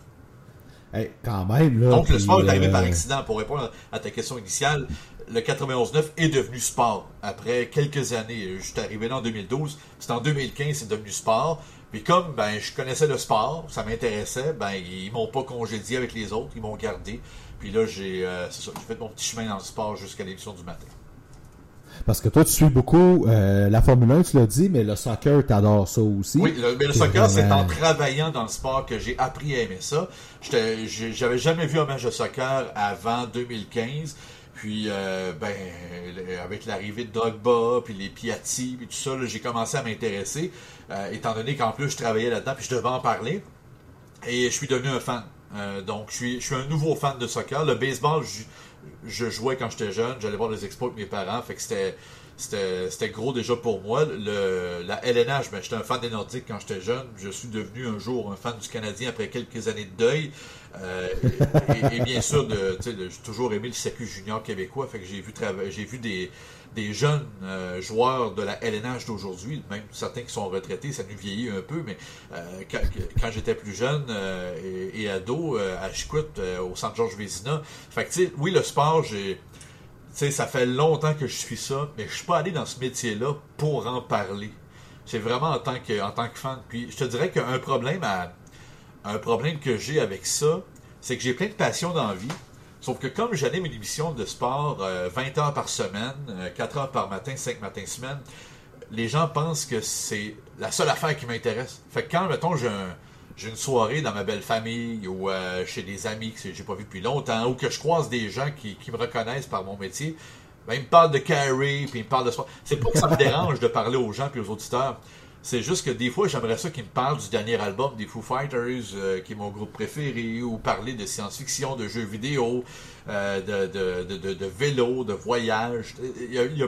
quand même, là, Donc, le sport est arrivé par euh, accident. Pour répondre à ta question initiale, le 91.9 est devenu sport après quelques années. Je suis arrivé là en 2012. C'est en 2015 c'est devenu sport. Puis comme ben, je connaissais le sport, ça m'intéressait, ben, ils m'ont pas congédié avec les autres, ils m'ont gardé. Puis là, j'ai euh, fait mon petit chemin dans le sport jusqu'à l'émission du matin. Parce que toi, tu suis beaucoup euh, la Formule 1, tu l'as dit, mais le soccer, tu adores ça aussi. Oui, le, mais le soccer, c'est en travaillant dans le sport que j'ai appris à aimer ça. J'avais jamais vu un match de soccer avant 2015. Puis, euh, ben, avec l'arrivée de Dogba, puis les Piatti, puis tout ça, j'ai commencé à m'intéresser, étant donné qu'en plus, je travaillais là-dedans, puis je devais en parler. Et je suis devenu un fan. Euh, donc, je suis, je suis un nouveau fan de soccer. Le baseball, je, jouais quand j'étais jeune. J'allais voir les expos avec mes parents. Fait que c'était, c'était, gros déjà pour moi. Le, la LNH, ben, j'étais un fan des Nordiques quand j'étais jeune. Je suis devenu un jour un fan du Canadien après quelques années de deuil. Euh, et, bien sûr, j'ai toujours aimé le circuit junior québécois. Fait que j'ai vu, j'ai vu des, des jeunes euh, joueurs de la LNH d'aujourd'hui, même certains qui sont retraités, ça nous vieillit un peu, mais euh, quand, j'étais plus jeune euh, et, ado à Chicoute, au centre Georges Vézina, fait que, oui, le sport, j'ai ça fait longtemps que je suis ça, mais je suis pas allé dans ce métier-là pour en parler. C'est vraiment en tant que tant que fan. Puis je te dirais qu'un problème à, un problème que j'ai avec ça, c'est que j'ai plein de passion dans vie, Sauf que comme j'anime une émission de sport 20 euh, heures par semaine, 4 euh, heures par matin, 5 matins semaine, les gens pensent que c'est la seule affaire qui m'intéresse. Fait que quand, mettons, j'ai une soirée dans ma belle famille ou euh, chez des amis que j'ai pas vu depuis longtemps ou que je croise des gens qui, me reconnaissent par mon métier, ben, ils me parlent de carry, puis ils me parlent de. C'est pas que ça me dérange de parler aux gens puis aux auditeurs. C'est juste que des fois, j'aimerais ça qu'ils me parlent du dernier album des Foo Fighters, euh, qui est mon groupe préféré, ou parler de science-fiction, de jeux vidéo, euh, de, vélo, de voyage. Il y a,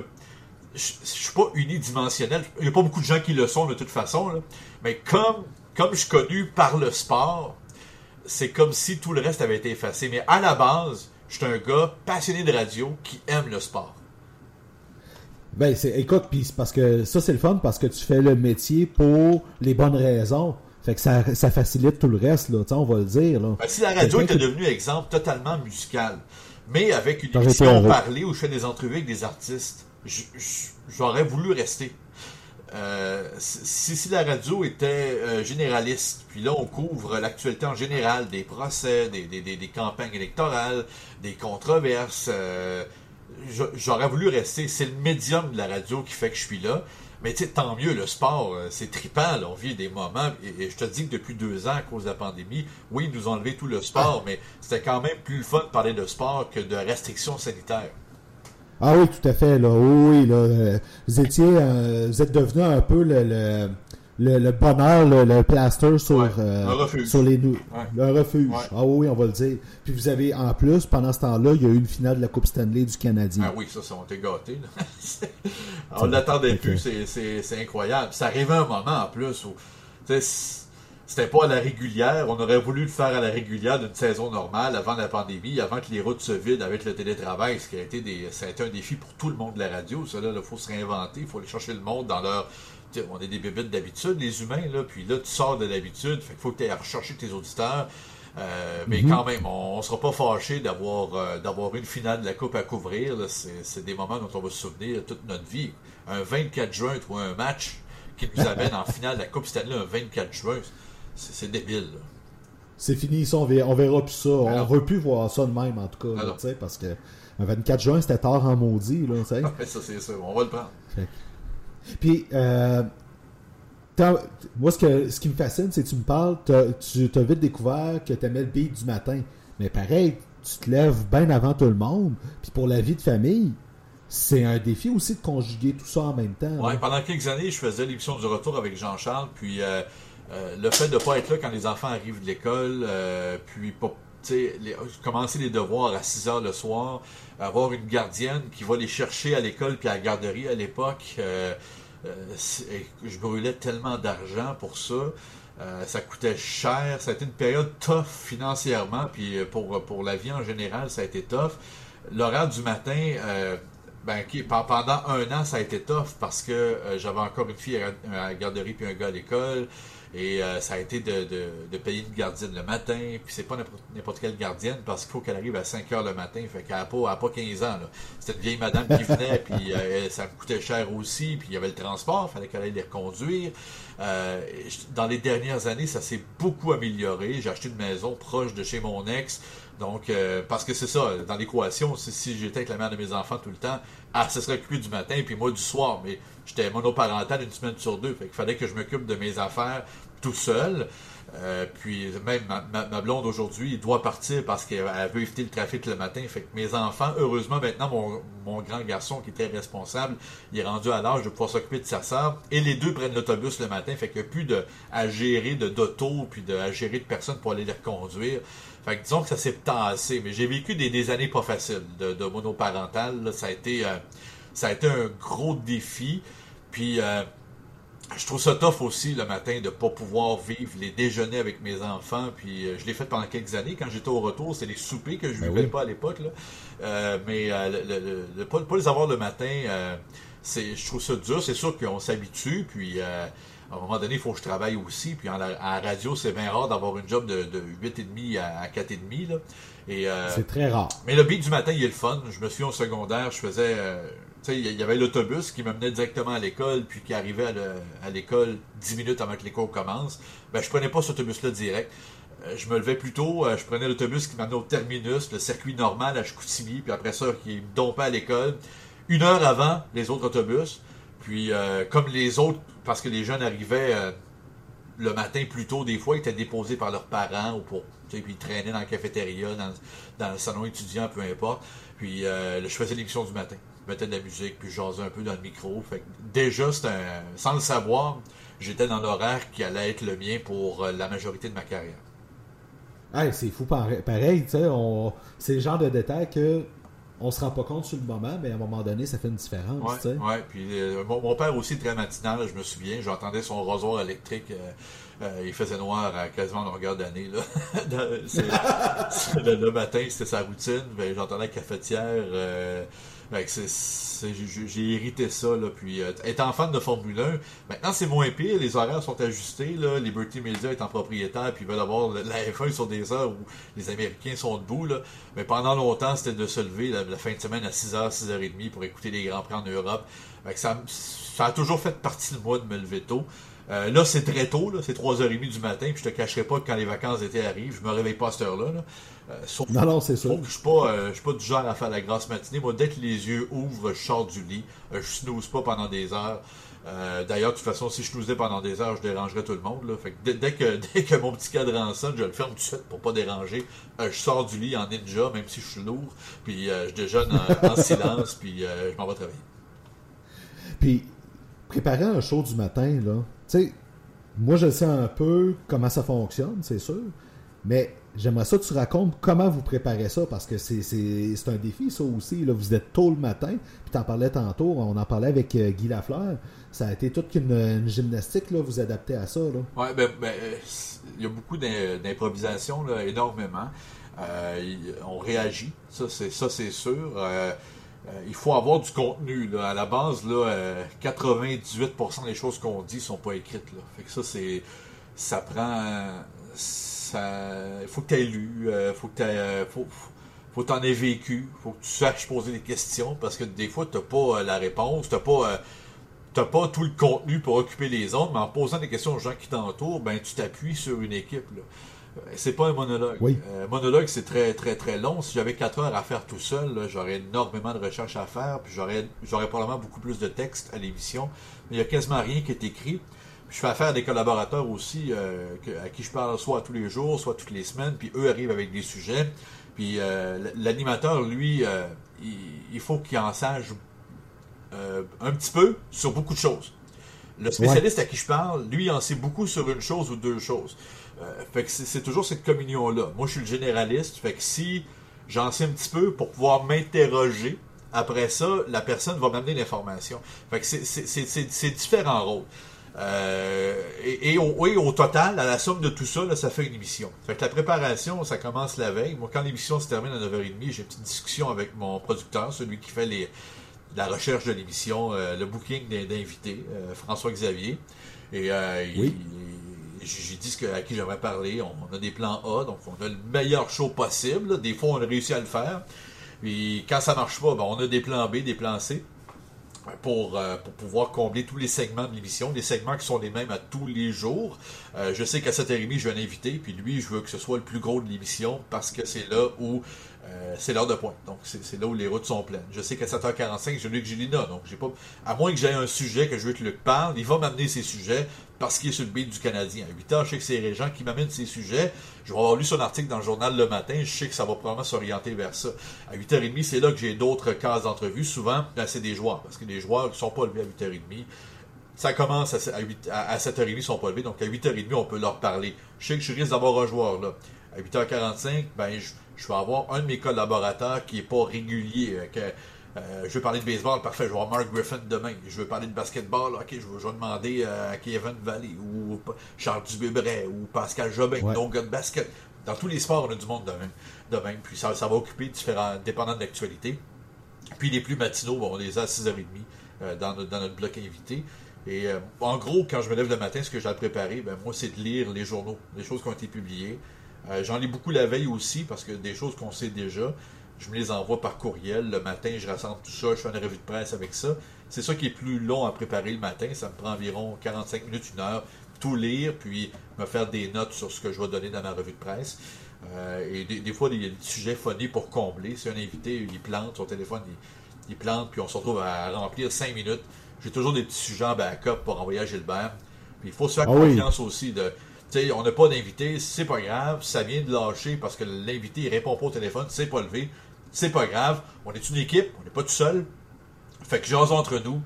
je suis pas unidimensionnel. Il n'y a pas beaucoup de gens qui le sont de toute façon. Mais comme, comme je suis connu par le sport, c'est comme si tout le reste avait été effacé. Mais à la base, je suis un gars passionné de radio qui aime le sport. Ben, c'est, écoute, puis parce que ça, c'est le fun parce que tu fais le métier pour les bonnes raisons. Fait que ça, ça facilite tout le reste, là, on va le dire. Là. Ben, si la radio était devenue exemple totalement musical, mais avec une émission parlée où je fais des entrevues avec des artistes, j'aurais voulu rester. Euh, si, si, la radio était euh, généraliste, puis là on couvre l'actualité en général, des procès, des, des, des, des campagnes électorales, des controverses, euh, j'aurais voulu rester. C'est le médium de la radio qui fait que je suis là. Mais tu tant mieux, le sport, euh, c'est trippant. on vit des moments. Et, je te dis que depuis deux ans, à cause de la pandémie, oui, ils nous ont enlevé tout le sport, mais c'était quand même plus fun de parler de sport que de restrictions sanitaires. Ah oui, tout à fait. Là. Oui, là, euh, vous étiez, euh, vous êtes devenu un peu le le, bonheur, le, plaster sur, euh, sur les nous. Un refuge. Ah oui, on va le dire. Puis vous avez, en plus, pendant ce temps-là, il y a eu une finale de la Coupe Stanley du Canadien. Ah oui, ça, ça on était gâtés. on l'attendait plus, c'est incroyable. Ça arrivait un moment en plus où c'était pas à la régulière. On aurait voulu le faire à la régulière d'une saison normale avant la pandémie, avant que les routes se vident avec le télétravail, ce qui a été des, ça a été un défi pour tout le monde de la radio. Ça, il faut se réinventer, il faut aller chercher le monde dans leur on est des bébés d'habitude, les humains, là, puis là, tu sors de l'habitude, fait qu'il faut que tu ailles rechercher tes auditeurs. Euh, mais mhm. quand même, on, ne sera pas fâché d'avoir euh, d'avoir une finale de la Coupe à couvrir. C'est des moments dont on va se souvenir toute notre vie. Un 24 juin, ou un match qui nous amène en finale de la Coupe Stanley un 24 juin, c'est débile. c'est fini, ça, on verra, verra plus ça. on ne veut plus voir ça de même, en tout cas, sais parce que le 24 juin, c'était tard en maudit, là, ça, c'est sûr, on va le prendre. Puis, euh, moi, ce, que, ce qui me fascine, c'est que tu me parles, tu as vite découvert que tu aimais le beat du matin. Mais pareil, tu te lèves bien avant tout le monde. Puis pour la vie de famille, c'est un défi aussi de conjuguer tout ça en même temps. Oui, pendant quelques années, je faisais l'émission du retour avec Jean-Charles. Puis euh, euh, le fait de ne pas être là quand les enfants arrivent de l'école, euh, puis commencer les devoirs à 6 heures le soir, avoir une gardienne qui va les chercher à l'école puis à la garderie à l'époque. je brûlais tellement d'argent pour ça. Euh, ça coûtait cher. Ça a été une période tough financièrement, puis euh, pour, pour la vie en général, ça a été tough. L'horaire du matin, euh, ben, pendant un an, ça a été tough parce que j'avais encore une fille à, la garderie puis un gars à l'école. Et ça a été de, payer une gardienne le matin. Puis c'est pas n'importe quelle gardienne parce qu'il faut qu'elle arrive à 5 heures le matin. Fait qu'elle n'a pas, pas 15 ans. C'était une vieille madame qui venait. puis ça me coûtait cher aussi. Puis il y avait le transport. Il fallait qu'elle aille les reconduire. Euh, dans les dernières années, ça s'est beaucoup amélioré. J'ai acheté une maison proche de chez mon ex. Donc, euh, parce que c'est ça, dans l'équation, si j'étais avec la mère de mes enfants tout le temps, ah, ça serait occupé du matin, puis moi du soir. Mais j'étais monoparental une semaine sur deux. Fait fallait que je m'occupe de mes affaires tout seul. Euh, puis même ma, blonde aujourd'hui doit partir parce qu'elle veut éviter le trafic le matin. Fait que mes enfants, heureusement maintenant mon, grand garçon qui était responsable, il est rendu à l'âge de pouvoir s'occuper de sa soeur. Et les deux prennent l'autobus le matin. Fait qu'il n'y a plus de, à gérer de d'auto puis de, à gérer de personnes pour aller les reconduire. Fait que disons que ça s'est tassé. Mais j'ai vécu des, années pas faciles de, de monoparental. Ça a été euh, ça a été un gros défi. Puis euh, je trouve ça tough aussi le matin de ne pas pouvoir vivre les déjeuners avec mes enfants. Puis euh, je l'ai fait pendant quelques années. Quand j'étais au retour, c'est les soupers que je ne ben vivais pas à l'époque. Euh, mais euh, le, pas, les avoir le matin, c'est, je trouve ça dur. C'est sûr qu'on s'habitue. Puis à un moment donné, il faut que je travaille aussi. Puis en, la, radio, c'est bien rare d'avoir une job de, de 8,5 à, à 4,5. Là. Et, c'est très rare. Mais le beat du matin, il est le fun. Je me suis au secondaire, je faisais il y avait l'autobus qui m'amenait directement à l'école, puis qui arrivait à l'école dix minutes avant que les cours commencent. Ben, je prenais pas cet autobus-là direct. Euh, je me levais plus tôt, euh, je prenais l'autobus qui m'amenait au terminus, le circuit normal à Chicoutimi, puis après ça, qui me dompait à l'école. Une heure avant les autres autobus. Puis, euh, comme les autres, parce que les jeunes arrivaient le matin plus tôt, des fois, ils étaient déposés par leurs parents, ou pour, puis ils traînaient dans la cafétéria, dans, le salon étudiant, peu importe. Puis, je faisais l'émission du matin je mettais de la musique, puis je un peu dans le micro. Fait déjà, un, sans le savoir, j'étais dans l'horaire qui allait être le mien pour euh, la majorité de ma carrière. c'est fou pareil, tu sais, c'est le genre de détail que on se rend pas compte sur le moment, mais à un moment donné, ça fait une différence. Oui, ouais, puis euh, mon, père aussi très matinal, je me souviens, j'entendais son rasoir électrique, euh, il faisait noir à quasiment longueur d'année. le, le, matin, c'était sa routine, ben, j'entendais la cafetière j'ai hérité ça, là, puis euh, étant fan de Formule 1, maintenant c'est moins pire, les horaires sont ajustés, là, Liberty Media est en propriétaire, puis ils veulent avoir la F1 sur des heures où les Américains sont debout, là, mais pendant longtemps c'était de se lever la, fin de semaine à 6h, 6h30 pour écouter les Grands Prix en Europe. ça, ça a toujours fait partie de moi de me lever tôt. Euh, là, c'est très tôt, c'est 3h30 du matin, puis je te cacherai pas que quand les vacances d'été arrivent, je me réveille pas à cette heure-là. Euh, non, non, c'est ça. Je suis pas, euh, suis pas du genre à faire la grasse matinée. Moi, dès que les yeux ouvrent, je sors du lit. je snooze pas pendant des heures. D'ailleurs, de toute façon, si je snoozais pendans des heures, je dérangerais tout le monde. Fait dès, que, dès que mon petit cadran sonne, je le ferme tout de suite pour pas déranger. je sors du lit en ninja, même si je suis lourd. Puis je déjeune en, silence, puis je m'en vais travailler. Puis, préparer un show du matin, là, tu sais, moi, je sais un peu comment ça fonctionne, c'est sûr. Mais j'aimerais ça que tu racontes comment vous préparez ça, parce que c'est un défi, ça aussi. Là. Vous êtes tôt le matin, puis tu en parlais tantôt, on en parlait avec euh, Guy Lafleur. Ça a été toute une, gymnastique, là, vous adapter à ça. Oui, ben, ben, euh, il y a beaucoup d'improvisation, énormément. Euh, on réagit, ça c'est sûr. Il faut avoir du contenu. À la base, là, 98% euh, des choses qu'on dit sont pas écrites. Là. Fait que ça, c'est. Ça prend. Il faut que tu aies lu, euh, faut que tu faut, faut t'en aies vécu, faut que tu saches poser des questions parce que des fois, tu n'as pas la réponse, tu n'as pas, pas tout le contenu pour occuper les autres, mais en posant des questions aux gens qui t'entourent, ben, tu t'appuies sur une équipe. Là. c'est pas un monologue. Oui. Un monologue, c'est très, très, très long. Si j'avais 4 heures à faire tout seul, là, j'aurais énormément de recherches à faire, puis j'aurais, j'aurais probablement beaucoup plus de texte à l'émission. Mais il y a quasiment rien qui est écrit. Je fais affaire à des collaborateurs aussi euh, à qui je parle soit tous les jours, soit toutes les semaines, puis eux arrivent avec des sujets. Puis euh, l'animateur, lui, euh, il, il faut qu'il en sache euh, un petit peu sur beaucoup de choses. Le spécialiste à qui je parle, lui, il en sait beaucoup sur une chose ou deux choses. Euh, fait que c'est toujours cette communion-là. Moi, je suis le généraliste. Fait que si j'en sais un petit peu pour pouvoir m'interroger, après ça, la personne va m'amener l'information. Fait que c'est différents rôles. Euh, et, et au, et au total, à la somme de tout ça, là, ça fait une émission. Fait que la préparation, ça commence la veille. Moi, quand l'émission se termine à 9h30, j'ai une petite discussion avec mon producteur, celui qui fait les, la recherche de l'émission, euh, le booking d'in- d'invités, euh, François Xavier. Et euh, Oui. j'ai dit ce que, à qui j'aimerais parler. On a des plans A, donc on a le meilleur show possible. Des fois, on a réussi à le faire. Puis quand ça marche pas, ben, on a des plans B, des plans C pour, euh, pour pouvoir combler tous les segments de l'émission, des segments qui sont les mêmes à tous les jours. Euh, je sais qu'à 7h30, je vais un invité, puis lui, je veux que ce soit le plus gros de l'émission parce que c'est là où euh, c'est l'heure de pointe. Donc, c'est c'est là où les routes sont pleines. Je sais qu'à 7h45, j'ai Luc Gélina, donc j'ai pas. À moins que j'aie un sujet que je veux que Luc parle, il va m'amener ses sujets parce qu'il est sur le beat du Canadien. À 8h, je sais que c'est Régent qui m'amène ses sujets. Je vais avoir lu son article dans le journal le matin, je sais que ça va probablement s'orienter vers ça. À 8h30, c'est là que j'ai d'autres cases d'entrevue. Souvent, ben, c'est des joueurs, parce que les joueurs ne sont pas levés à 8h30. Ça commence à, à, 8 à, à 7h30, ils sont pas levés, donc à 8h30, on peut leur parler. Je sais que je risque d'avoir un joueur là. À 8h45, ben, je, vais avoir un de mes collaborateurs qui est pas régulier. euh, euh, je veux parler de baseball, parfait, je vais avoir Mark Griffin demain. Je veux parler de basketball, ok, je vais, je vais demander euh, à Kevin Valley, ou Charles Dubébret, ou Pascal Jobin, Ouais. donc de basket. Dans tous les sports, on a du monde de même. De même. Puis ça, ça va occuper différents, dépendant de l'actualité. Puis les plus matinaux, bon, on les a à 6h30 euh, dans, notre, dans notre bloc invité. Et euh, en gros, quand je me lève le matin, ce que j'ai à préparer, ben, moi, c'est de lire les journaux, les choses qui ont été publiées. Euh, J'en lis beaucoup la veille aussi, parce que des choses qu'on sait déjà, je me les envoie par courriel. Le matin, je rassemble tout ça, je fais une revue de presse avec ça. C'est ça qui est plus long à préparer le matin. Ça me prend environ 45 minutes, une heure, tout lire, puis me faire des notes sur ce que je vais donner dans ma revue de presse. Euh, et des, des fois, il y a des sujets phonés pour combler. Si un invité, il plante son téléphone, il, il plante, puis on se retrouve à remplir 5 minutes. J'ai toujours des petits sujets en backup pour envoyer à Gilbert. Puis il faut se faire Ah oui. confiance aussi de. Tu sais, on n'a pas d'invité, c'est pas grave, ça vient de lâcher parce que l'invité il répond pas au téléphone, c'est pas levé, c'est pas grave. On est une équipe, on n'est pas tout seul. Fait que jasons entre nous.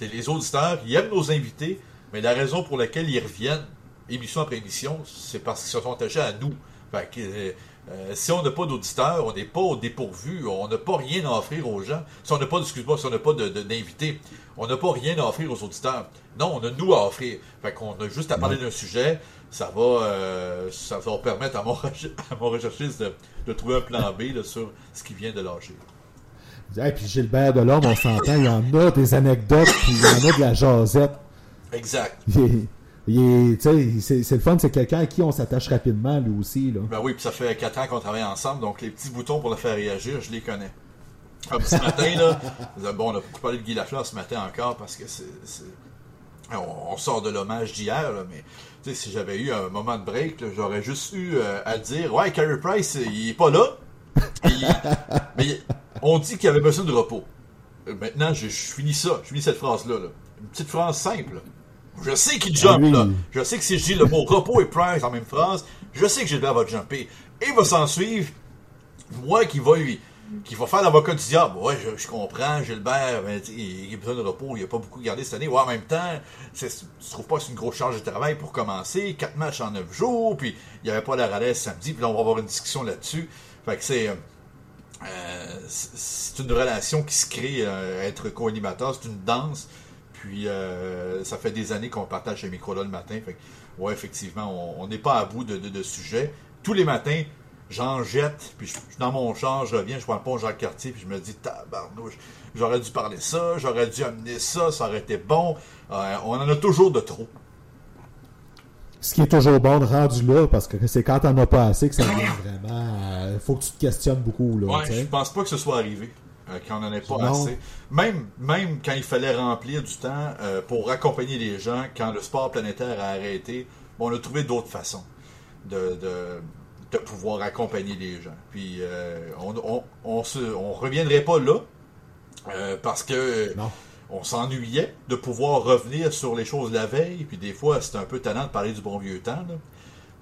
Les, auditeurs, ils aiment nos invités, mais la raison pour laquelle ils reviennent, émission après émission, c'est parce qu'ils se sont attachés à nous. Que, euh, si on n'a pas d'auditeurs, on n'est pas au dépourvu, on n'a pas rien à offrir aux gens. Si on n'a pas, excuse-moi, si on n'a pas d'invités, on n'a pas rien à offrir aux auditeurs. Non, on a nous à offrir. Fait qu'on a juste à parler d'un sujet. Ça va, euh, ça va permettre à mon, à mon recherchiste de, de trouver un plan B là, sur ce qui vient de lâcher. Et puis Gilbert Delorme, on s'entend, il y en a des anecdotes, puis il y en a de la jasette. Exact. C'est le fun, c'est quelqu'un à qui on s'attache rapidement, lui aussi. Là. Ben oui, puis ça fait 4 ans qu'on travaille ensemble, donc les petits boutons pour le faire réagir, je les connais. Comme ce matin, là, bon, on a beaucoup parlé de Guy Lafleur ce matin encore parce que c'est. On, on sort de l'hommage d'hier, mais si j'avais eu un moment de break, j'aurais juste eu euh, à dire Ouais, Carey Price, il est pas là. Il- mais il- on dit qu'il avait besoin de repos. Euh, Maintenant, je, je finis ça, je finis cette phrase-là. là. Une petite phrase simple. Je sais qu'il jump, Ah oui. là. Je sais que si je dis le mot repos et Price en même phrase, je sais que Gilbert va jumper. Et il va s'en suivre moi qui va lui qui va faire l'avocat du diable. Ouais, je, je comprends, Gilbert, ben, il, il a besoin de repos, il a pas beaucoup gardé cette année. Ouais, en même temps, tu trouves pas que c'est une grosse charge de travail pour commencer, quatre matchs en neuf jours, puis il n'y avait pas la ralais samedi, puis là on va avoir une discussion là-dessus. Fait que c'est euh, euh, c'est c'est une relation qui se crée, euh, être co-animateur, c'est une danse. Puis euh, ça fait des années qu'on partage ce micro-là le matin. Fait que, ouais, effectivement, on n'est pas à bout de, de, de sujets. Tous les matins, j'en jette, puis je dans mon char, je reviens, je vois le pont Jacques-Cartier, puis je me dis, tabarnouche, j'aurais dû parler ça, j'aurais dû amener ça, ça aurait été bon. Euh, on en a toujours de trop. Ce qui est toujours bon de rendu là, parce que c'est quand t'en as pas assez que ça devient vraiment. Il faut que tu te questionnes beaucoup. Là, Ouais, je pense pas que ce soit arrivé. Euh, qu'on n'en ait pas Non. assez. Même, même quand il fallait remplir du temps euh, pour accompagner les gens, quand le sport planétaire a arrêté, bon, on a trouvé d'autres façons. de, de, pouvoir accompagner les gens. Puis euh, on, on, on, se, on reviendrait pas là parce que on s'ennuyait de pouvoir revenir sur les choses la veille. Puis des fois, c'était un peu tannant de parler du bon vieux temps.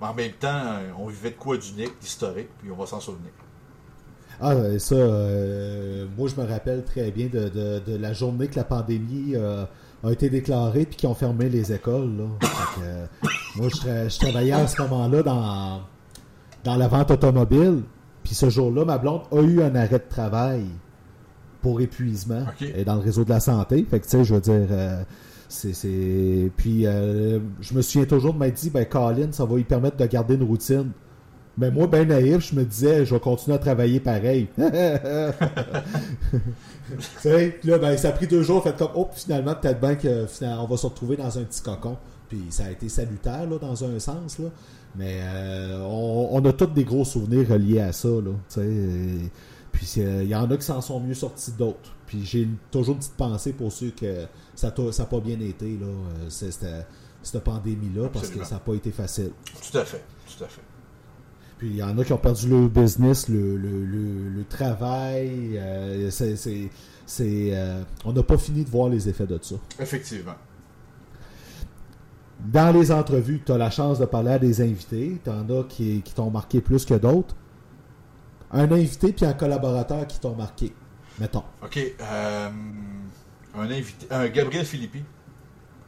Mais en même temps, on vivait de quoi d'unique, d'historique, puis on va s'en souvenir. Ah, ça, euh, moi je me rappelle très bien de, de, de, la journée que la pandémie euh, a été déclarée puis qu'ils ont fermé les écoles. Là. Euh, moi je, je, travaillais à ce moment-là dans, dans la vente automobile. Puis ce jour-là, ma blonde a eu un arrêt de travail pour épuisement et dans le réseau de la santé. Fait que tu sais, je veux dire, c'est. Puis je me souviens toujours de m'être dit, ben Colin, ça va lui permettre de garder une routine. Mais moi, ben naïf, je me disais, je vais continuer à travailler pareil. tu sais, là, ben, ça a pris deux jours, fait comme, oh, finalement, peut-être bien qu'on va se retrouver dans un petit cocon. Puis ça a été salutaire, là, dans un sens, là. Mais euh, on, a tous des gros souvenirs reliés à ça, là. Tu sais, puis il y en a qui s'en sont mieux sortis d'autres. Puis j'ai toujours une petite pensée pour ceux que ça n'a pas bien été, là, euh, cette pandémie-là, parce que ça n'a pas été facile. Tout à fait, tout à fait. Puis il y en a qui ont perdu le business, le, le, le, travail. Euh, c'est, euh, on n'a pas fini de voir les effets de ça. Effectivement. Dans les entrevues, tu as la chance de parler à des invités. Tu en as qui, qui t'ont marqué plus que d'autres. Un invité puis un collaborateur qui t'ont marqué, mettons. OK. Euh, un invité. Un Gabriel Philippi,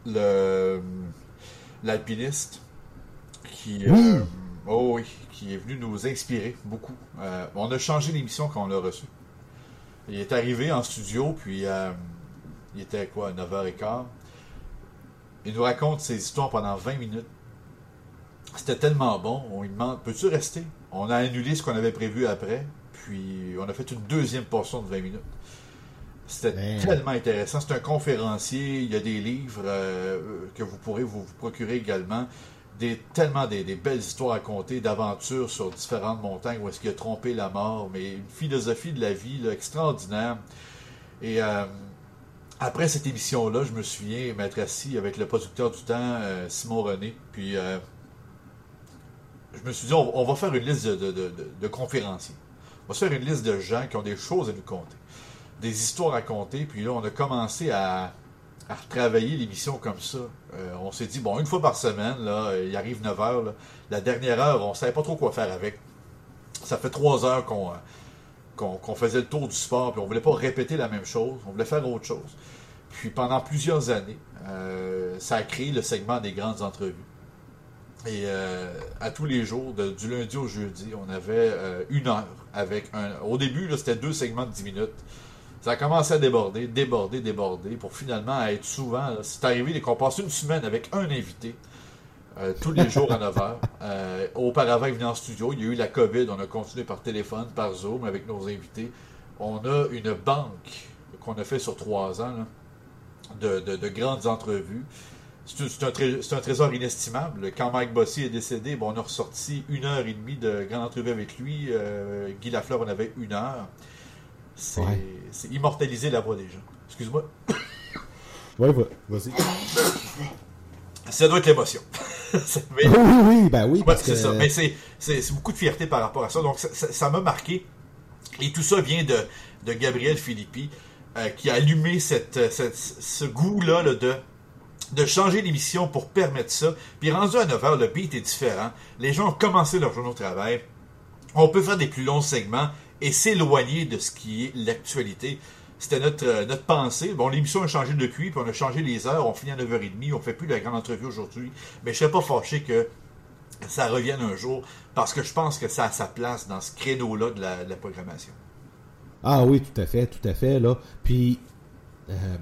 le l'alpiniste, qui. Oui. Oh oui, qui est venu nous inspirer beaucoup. Euh, on a changé l'émission quand on l'a reçu. Il est arrivé en studio, puis euh, il était quoi, 9h15. Il nous raconte ses histoires pendant 20 minutes. C'était tellement bon. On lui demande Peux-tu rester? On a annulé ce qu'on avait prévu après, puis on a fait une deuxième portion de 20 minutes. C'était tellement intéressant. C'est un conférencier. Il y a des livres euh, que vous pourrez vous procurer également tellement des, belles histoires à conter, d'aventures sur différentes montagnes où est-ce qu'il a trompé la mort, mais une philosophie de la vie extraordinaire. Et euh, après cette émission-là, je me souviens m'être assis avec le producteur du temps, euh, Simon René, puis euh, je me suis dit, on, va faire une liste de, conférenciers. On va se faire une liste de gens qui ont des choses à nous conter, des histoires à conter, puis là, on a commencé à à retravailler l'émission comme ça. Euh, on s'est dit, bon, une fois par semaine, là, il arrive 9 heures. la dernière heure, on ne savait pas trop quoi faire avec. Ça fait trois heures qu'on qu'on faisait le tour du sport, puis on ne voulait pas répéter la même chose, on voulait faire autre chose. Puis pendant plusieurs années, euh, ça a créé le segment des grandes entrevues. Et euh, à tous les jours, du lundi au jeudi, on avait une heure avec un. Au début, c'était deux segments de 10 minutes. Ça a commencé à déborder, déborder, déborder, pour finalement être souvent. C'est arrivé qu'on passe une semaine avec un invité, euh, tous les jours à 9 h. Euh, auparavant, il venait en studio. Il y a eu la COVID. On a continué par téléphone, par Zoom avec nos invités. On a une banque qu'on a fait sur trois ans de, grandes entrevues. C'est un, un, trésor inestimable. Quand Mike Bossy est décédé, bon, on a ressorti une heure et demie de grandes entrevues avec lui. Euh, Guy Lafleur, on avait une heure. C'est immortaliser la voix des gens. Excuse-moi. Oui, vas-y. Ça doit être l'émotion. oui, oui, oui, ben oui. c'est ça. Mais c'est beaucoup de fierté par rapport à ça. Donc, ça m'a marqué. Et tout ça vient de, de Gabriel Philippi, euh, qui a allumé cette, ce goût-là de, de changer l'émission pour permettre ça. Puis rendu à 9h, le beat est différent. Les gens ont commencé leur journée au travail. On peut faire des plus longs segments et s'éloigner de ce qui est l'actualité. C'était notre, euh, notre pensée. Bon, l'émission a changé depuis, puis on a changé les heures. On finit à 9h30. On fait plus la grande entrevue aujourd'hui. Mais je serais pas fâché que ça revienne un jour parce que je pense que ça a sa place dans ce créneau-là de la, programmation. Ah oui, tout à fait, tout à fait. Là. Puis, euh,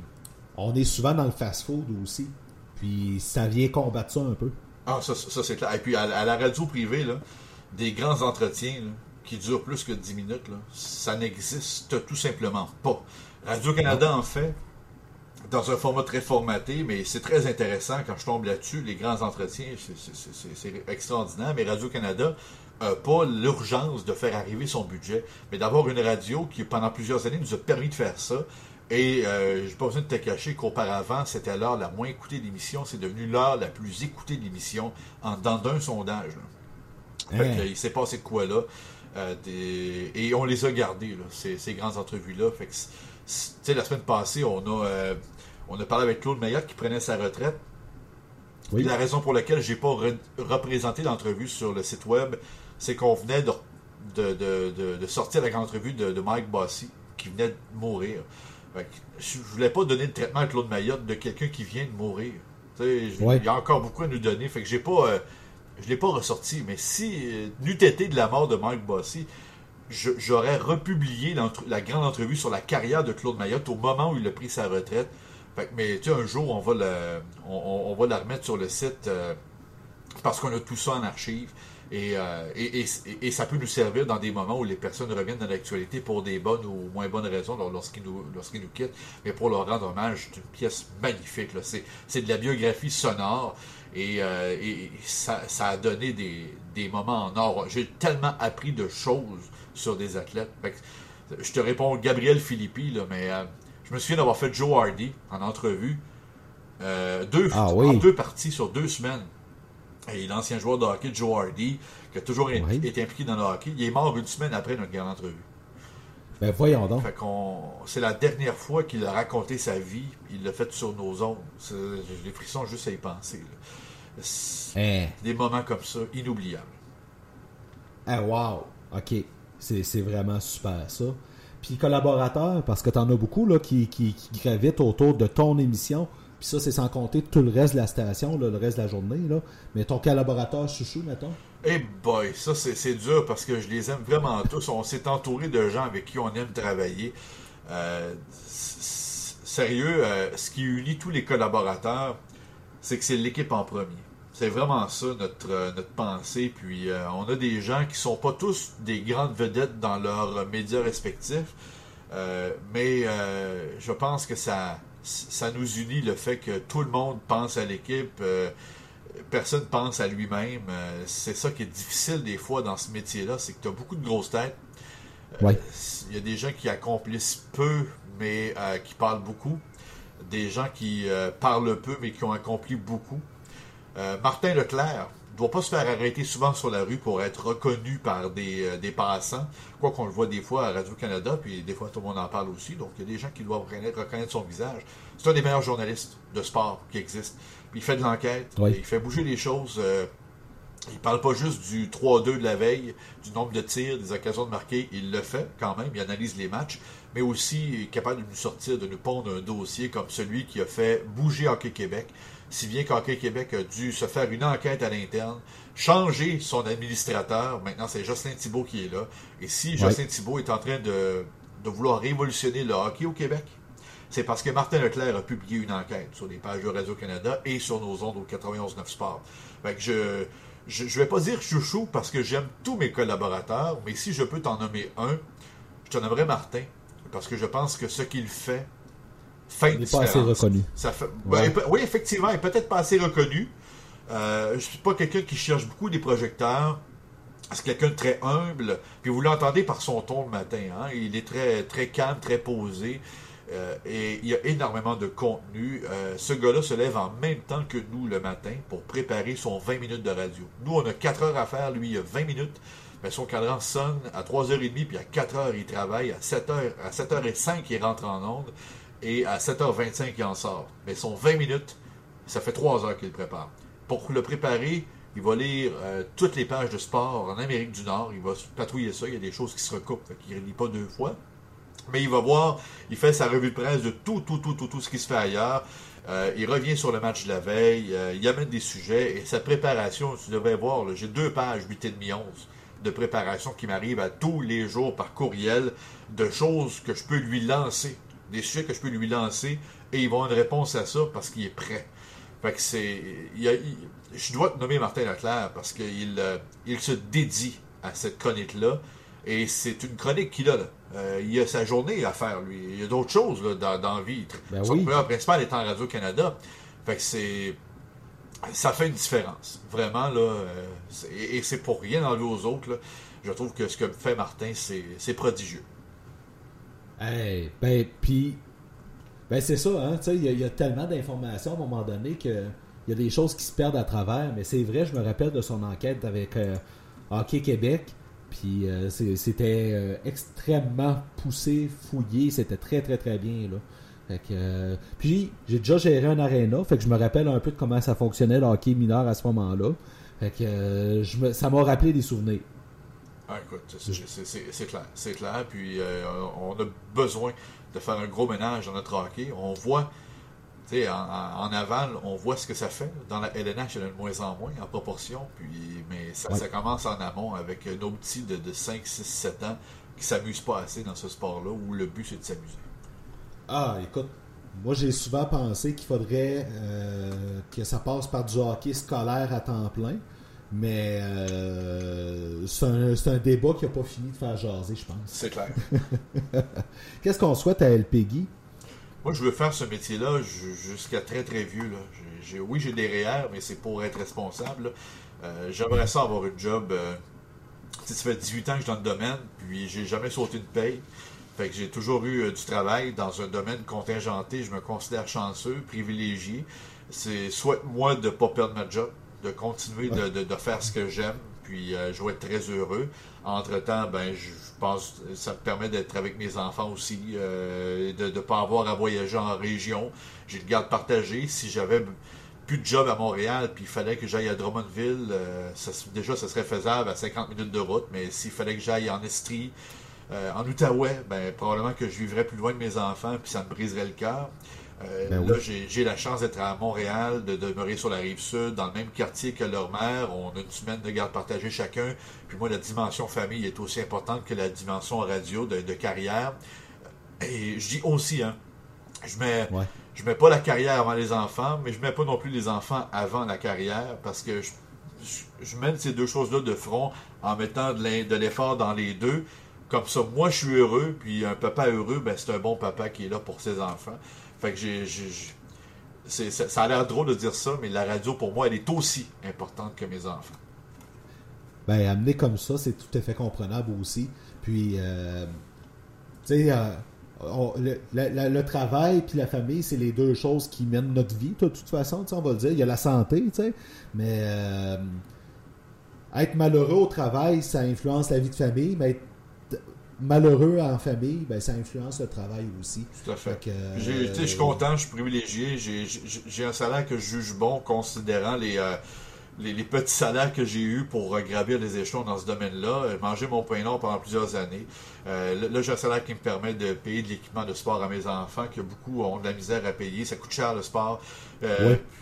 on est souvent dans le fast-food aussi. Puis, ça vient combattre ça un peu. Ah, ça, c'est clair. Et puis, à, à, la radio privée, là, des grands entretiens, là, qui dure plus que 10 minutes, là, ça n'existe tout simplement pas. Radio-Canada en fait dans un format très formaté, mais c'est très intéressant quand je tombe là-dessus. Les grands entretiens, c'est extraordinaire, mais Radio-Canada n'a pas l'urgence de faire arriver son budget, mais d'avoir une radio qui, pendant plusieurs années, nous a permis de faire ça. Et euh, je n'ai pas besoin de te cacher qu'auparavant, c'était l'heure la moins écoutée d'émission. C'est devenu l'heure la plus écoutée d'émission en dans d'un sondage. Fait que, il s'est passé de quoi là? Euh, des- Et on les a gardés, là, ces, ces grandes entrevues-là. Fait que, la semaine passée, on a, euh, on a parlé avec Claude Mayotte qui prenait sa retraite. Oui. La raison pour laquelle j'ai pas re- représenté l'entrevue sur le site web, c'est qu'on venait de, de, de- de- de sortir la grande entrevue de, de Mike Bossy, qui venait de mourir. Fait que je voulais pas donner le traitement à Claude Mayotte de quelqu'un qui vient de mourir. Ouais. Il y a encore beaucoup à nous donner. Fait que j'ai pas, euh, je l'ai pas ressorti. Mais si euh, n'eût été de la mort de Mike Bossy, j'aurais republié la grande entrevue sur la carrière de Claude Mayotte au moment où il a pris sa retraite. Fait mais tu sais, un jour, on va, va la remettre sur le site euh, parce qu'on a tout ça en archive. Et, euh, et, et- ça peut nous servir dans des moments où les personnes reviennent dans l'actualité pour des bonnes ou moins bonnes raisons lor- lorsqu'ils nous, nous quittent. Mais pour leur rendre hommage, c'est une pièce magnifique. c'est de la biographie sonore et, euh, et ça, ça a donné des, des moments en or. J'ai tellement appris de choses sur des athlètes. Que, je te réponds Gabriel Philippi, là, mais euh, je me souviens d'avoir fait Joe Hardy en entrevue. euh, deux, Ah en deux parties sur deux semaines. Et l'ancien joueur de hockey, Joe Hardy, qui a toujours Oui. été impliqué dans le hockey, il est mort une semaine après notre grande entrevue. Ben voyons donc. Fait qu'on, c'est la dernière fois qu'il a raconté sa vie. Il l'a fait sur nos ondes. C'est- J'ai des frissons juste à y penser. Hein. des moments comme ça, inoubliables. Ah, wow. OK. C'est c'est vraiment super, ça. Puis collaborateurs, parce que t'en as beaucoup là, qui, qui, qui gravitent autour de ton émission. Puis ça, c'est sans compter tout le reste de la station, là, le reste de la journée. Là. Mais ton collaborateur chouchou, mettons. Eh boy, ça c'est dur parce que je les aime vraiment tous. On s'est entouré de gens avec qui on aime travailler. Euh, sérieux, euh, ce qui unit tous les collaborateurs, c'est que c'est l'équipe en premier. C'est vraiment ça notre, euh, notre pensée. Puis on a des gens qui sont pas tous des grandes vedettes dans leurs médias respectifs. Mais je pense que ça, ça nous unit le fait que tout le monde pense à l'équipe. Personne pense à lui-même. Euh, c'est ça qui est difficile des fois dans ce métier-là, c'est que tu as beaucoup de grosses têtes. Euh, Ouais. Il y a des gens qui accomplissent peu, mais euh, qui parlent beaucoup. Des gens qui parlent peu, mais qui ont accompli beaucoup. Martin Leclerc ne doit pas se faire arrêter souvent sur la rue pour être reconnu par des, euh, des passants. Quoi qu'on le voit des fois à Radio-Canada, puis des fois tout le monde en parle aussi. Donc il y a des gens qui doivent reconnaître, reconnaître son visage. C'est un des meilleurs journalistes de sport qui existe. Puis il fait de l'enquête, Oui. il fait bouger les choses. euh, il parle pas juste du 3-2 de la veille, du nombre de tirs, des occasions de marquer. Il le fait quand même, il analyse les matchs, mais aussi il est capable de nous sortir, de nous pondre un dossier comme celui qui a fait bouger Hockey Québec. Si bien qu'Hockey Québec a dû se faire une enquête à l'interne, changer son administrateur. Maintenant, c'est Jocelyn Thibault qui est là. Et si Jocelyn Thibault est en train de, de vouloir révolutionner le hockey au Québec, c'est parce que Martin Leclerc a publié une enquête sur les pages de Radio-Canada et sur nos ondes au 91.9 Sport. Fait que je, je, je vais pas dire chouchou parce que j'aime tous mes collaborateurs, mais si je peux t'en nommer un, je t'en nommerais Martin. Parce que je pense que ce qu'il fait fait Il n'est pas assez reconnu. Ça fait... Ouais. ben, oui, effectivement, il est peut-être pas assez reconnu. Euh, je suis pas quelqu'un qui cherche beaucoup des projecteurs. C'est quelqu'un de très humble. Puis vous l'entendez par son ton le matin. Hein? Il est très, très calme, très posé. Euh, et il y a énormément de contenu. Euh, ce gars-là se lève en même temps que nous le matin pour préparer son 20 minutes de radio. Nous, on a 4 heures à faire. Lui, il a 20 minutes. Mais son cadran sonne à 3h30, puis à 4h, il travaille. À 7h, à 7h05, il rentre en onde. Et à 7h25, il en sort. Mais son 20 minutes, ça fait 3 heures qu'il le prépare. Pour le préparer, il va lire euh, toutes les pages de sport en Amérique du Nord. Il va patrouiller ça. Il y a des choses qui se recoupent. Qu'il ne lit pas deux fois. Mais il va voir, il fait sa revue de presse de tout, tout, tout, tout, tout ce qui se fait ailleurs. Euh, il revient sur le match de la veille. euh, il amène des sujets. Et sa préparation, tu devais voir, j'ai deux pages, 8 et demi, 11 de préparation qui m'arrivent à tous les jours par courriel de choses que je peux lui lancer. Des sujets que je peux lui lancer. Et il va avoir une réponse à ça parce qu'il est prêt. Fait que c'est. je dois te nommer Martin Leclerc parce qu'il euh, se dédie à cette chronique-là. Et c'est une chronique qu'il a. Là. Euh, il a sa journée à faire, lui. Il y a d'autres choses là, dans, dans la vie. Ben Son oui. principal est en Radio-Canada. Fait que c'est. Ça fait une différence. Vraiment, là. euh, et et c'est pour rien enlever aux autres. Là. Je trouve que ce que fait Martin, c'est c'est prodigieux. Hey, ben, puis, ben, c'est ça, hein, tu sais, il y, a- il y a tellement d'informations à un moment donné que il y a des choses qui se perdent à travers, mais c'est vrai, je me rappelle de son enquête avec, euh, Hockey Québec. Puis c'était extrêmement poussé, fouillé. C'était très, très, très bien. Là. puis j'ai déjà géré un aréna. Fait que je me rappelle un peu de comment ça fonctionnait le hockey mineur à ce moment-là. Fait que je ça m'a rappelé des souvenirs. Ah, écoute, c'est clair. C'est clair. Puis on a besoin de faire un gros ménage dans notre hockey. On voit en, en, aval, on voit ce que ça fait. Dans la LNH, il y en a de moins en moins en proportion. Puis, mais ça, commence en amont avec nos petits de, de 5, 6, 7 ans qui s'amusent pas assez dans ce sport-là où le but c'est de s'amuser. Ah, écoute, moi j'ai souvent pensé qu'il faudrait euh, que ça passe par du hockey scolaire à temps plein. Mais euh, c'est un, un, débat qui n'a pas fini de faire jaser, je pense. C'est clair. Qu'est-ce qu'on souhaite à LPGI? Moi, je veux faire ce métier-là jusqu'à très, très vieux. Là. oui, j'ai des REER, mais c'est pour être responsable. Euh, j'aimerais ça avoir une job. Euh, ça fait 18 ans que je suis dans le domaine, puis j'ai jamais sauté une paye. Fait que j'ai toujours eu euh, du travail dans un domaine contingenté. Je me considère chanceux, privilégié. C'est soit moi de ne pas perdre ma job, de continuer de, de, faire ce que j'aime, puis je vais être très heureux. Entre-temps, ben, je pense ça me permet d'être avec mes enfants aussi, euh, de ne pas avoir à voyager en région. J'ai le garde partagé. Si j'avais plus de job à Montréal, puis il fallait que j'aille à Drummondville, euh, déjà, ça serait faisable à 50 minutes de route, mais s'il fallait que j'aille en Estrie, euh, en Outaouais, ben, probablement que je vivrais plus loin de mes enfants, puis ça me briserait le cœur. Euh, ben là, j'ai la chance d'être à Montréal, de demeurer sur la rive sud, dans le même quartier que leur mère. On a une semaine de garde partagée chacun. Puis moi, la dimension famille est aussi importante que la dimension radio de, carrière. Et je dis aussi, hein, je mets, je mets pas la carrière avant les enfants, mais je mets pas non plus les enfants avant la carrière parce que je, je, mène ces deux choses-là de front en mettant de l'effort dans les deux. Comme ça, moi, je suis heureux, puis un papa heureux, ben, c'est un bon papa qui est là pour ses enfants. Fait que j'ai, ça, a l'air drôle de dire ça, mais la radio, pour moi, elle est aussi importante que mes enfants. Ben, amener comme ça, c'est tout à fait comprenable aussi. Puis, euh, tu sais, euh, le, travail puis la famille, c'est les deux choses qui mènent notre vie, de toute façon, on va le dire. Il y a la santé, tu sais, mais euh, être malheureux au travail, ça influence la vie de famille, mais être malheureux en famille, ben, ça influence le travail aussi. Tout à fait. je suis content, je suis privilégié. J'ai un salaire que je juge bon, considérant les, euh, les, petits salaires que j'ai eus pour gravir les échelons dans ce domaine-là. Euh, manger mon pain noir pendant plusieurs années. Euh, là, j'ai un salaire qui me permet de payer de l'équipement de sport à mes enfants, que beaucoup ont de la misère à payer. Ça coûte cher le sport.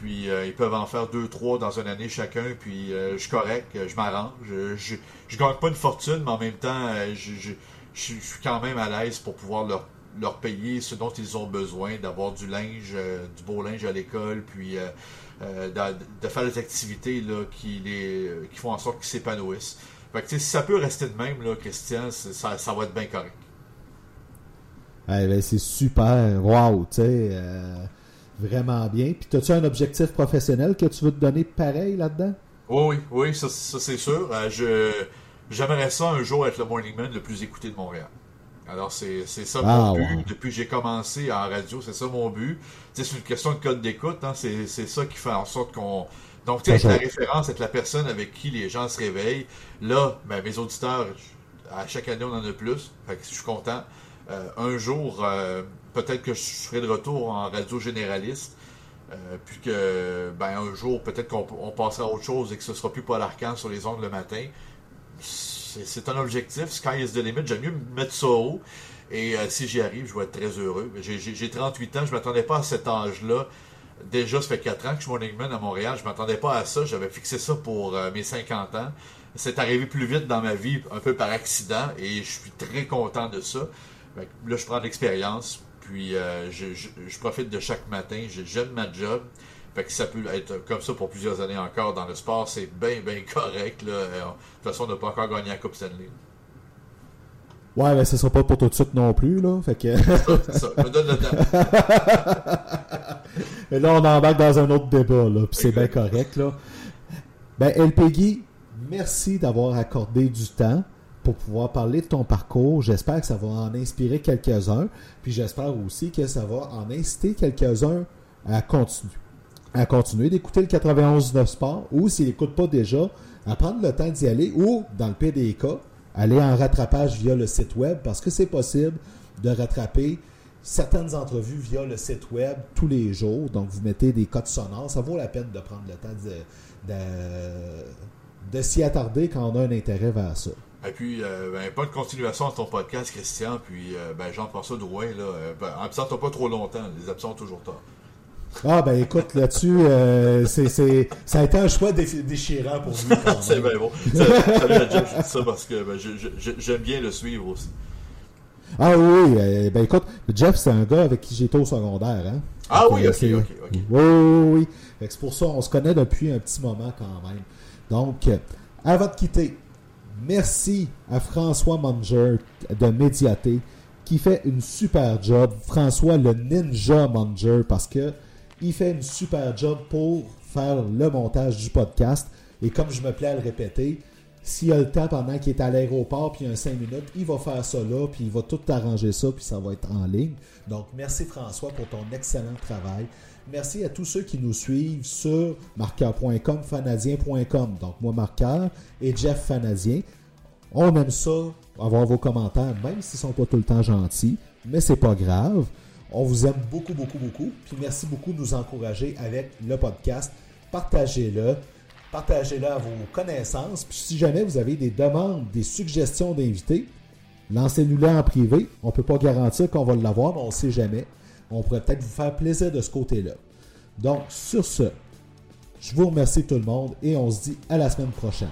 Puis ils peuvent en faire deux, trois dans une année chacun. Puis je suis correct, je m'arrange. Je, je, gagne pas une fortune, mais en même temps, je je, suis quand même à l'aise pour pouvoir leur, leur, payer ce dont ils ont besoin, d'avoir du linge, euh, du beau linge à l'école, puis euh, euh, de, faire des activités là, qui, les, qui font en sorte qu'ils s'épanouissent. Fait que, si ça peut rester de même, là, Christian, ça, ça va être bien correct. ben, c'est super. Wow, tu sais, vraiment bien. Puis, as-tu un objectif professionnel que tu veux te donner pareil là-dedans? Oui, oui, oui, ça, ça c'est sûr. je J'aimerais ça un jour être le Morning Man le plus écouté de Montréal. Alors, c'est ça mon ah, but. Depuis que j'ai commencé en radio, c'est ça mon but. c'est une question de code d'écoute. Hein. C'est ça qui fait en sorte qu'on. Donc, tu sais, la référence, être la personne avec qui les gens se réveillent. Là, ben, mes auditeurs, à chaque année, on en a plus. Fait que je suis content. Euh, un jour, euh, peut-être que je serai de retour en radio généraliste. Euh, puis que, ben, un jour, peut-être qu'on passera à autre chose et que ce sera plus Paul Arcan sur les ondes le matin c'est un objectif. Sky is the limit. J'aime mieux mettre ça haut. Et euh, si j'y arrive, je vais être très heureux. J'ai 38 ans. Je ne m'attendais pas à cet âge-là. Déjà, ça fait 4 ans que je suis morning man à Montréal. Je ne m'attendais pas à ça. J'avais fixé ça pour euh, mes 50 ans. C'est arrivé plus vite dans ma vie, un peu par accident. Et je suis très content de ça. Là, je prends de l'expérience. Puis, euh, je, je, profite de chaque matin. J'aime ma job. Fait que ça peut être comme ça pour plusieurs années encore dans le sport, c'est bien, bien correct. Là. Euh, de toute façon, on n'a pas encore gagné la Coupe Stanley. Ouais, mais ce sera pas pour tout de suite non plus, là. Fait que... ça, me donne le temps. Et là, on embarque dans un autre débat, là. Puis c'est bien correct, là. Ben, LPG, merci d'avoir accordé du temps pour pouvoir parler de ton parcours. J'espère que ça va en inspirer quelques-uns. Puis j'espère aussi que ça va en inciter quelques-uns à continuer. À continuer d'écouter le 91.9 Sport ou s'ils n'écoutent pas déjà, à prendre le temps d'y aller ou, dans le PDK, aller en rattrapage via le site web parce que c'est possible de rattraper certaines entrevues via le site web tous les jours. Donc, vous mettez des codes sonores. Ça vaut la peine de prendre le temps de, de, s'y attarder quand on a un intérêt vers ça. Et puis, euh, ben, pas de continuation à ton podcast, Christian. Puis, euh, ben, Jean-François Drouin, là, euh, ben, absente pas trop longtemps. Les absents toujours tard. Ah, ben écoute, là-dessus, euh, c'est, c'est, ça a été un choix déchirant pour quand C'est bien bon. Salut à Jeff, je dis ça parce que ben, je- je- j'aime bien le suivre aussi. Ah oui, euh, ben écoute, Jeff, c'est un gars avec qui j'étais au secondaire. Hein? Ah oui, ok, c'est- ok, ok. Oui, oui, oui. Fait que c'est pour ça, on se connaît depuis un petit moment quand même. Donc, euh, avant de quitter, merci à François Manger de Médiaté qui fait une super job. François, le ninja Manger, parce que il fait une super job pour faire le montage du podcast. Et comme je me plais à le répéter, s'il a le temps pendant qu'il est à l'aéroport, puis il y a un 5 minutes, il va faire ça là, puis il va tout arranger ça, puis ça va être en ligne. Donc, merci François pour ton excellent travail. Merci à tous ceux qui nous suivent sur marqueur.com, fanadien.com. Donc, moi, Marqueur et Jeff Fanadien. On aime ça, avoir vos commentaires, même s'ils sont pas tout le temps gentils, mais c'est pas grave. On vous aime beaucoup, beaucoup, beaucoup. Puis merci beaucoup de nous encourager avec le podcast. Partagez-le. Partagez-le à vos connaissances. Puis si jamais vous avez des demandes, des suggestions d'invités, lancez-nous-les en privé. On ne peut pas garantir qu'on va l'avoir, mais on ne sait jamais. On pourrait peut-être vous faire plaisir de ce côté-là. Donc, sur ce, je vous remercie tout le monde et on se dit à la semaine prochaine.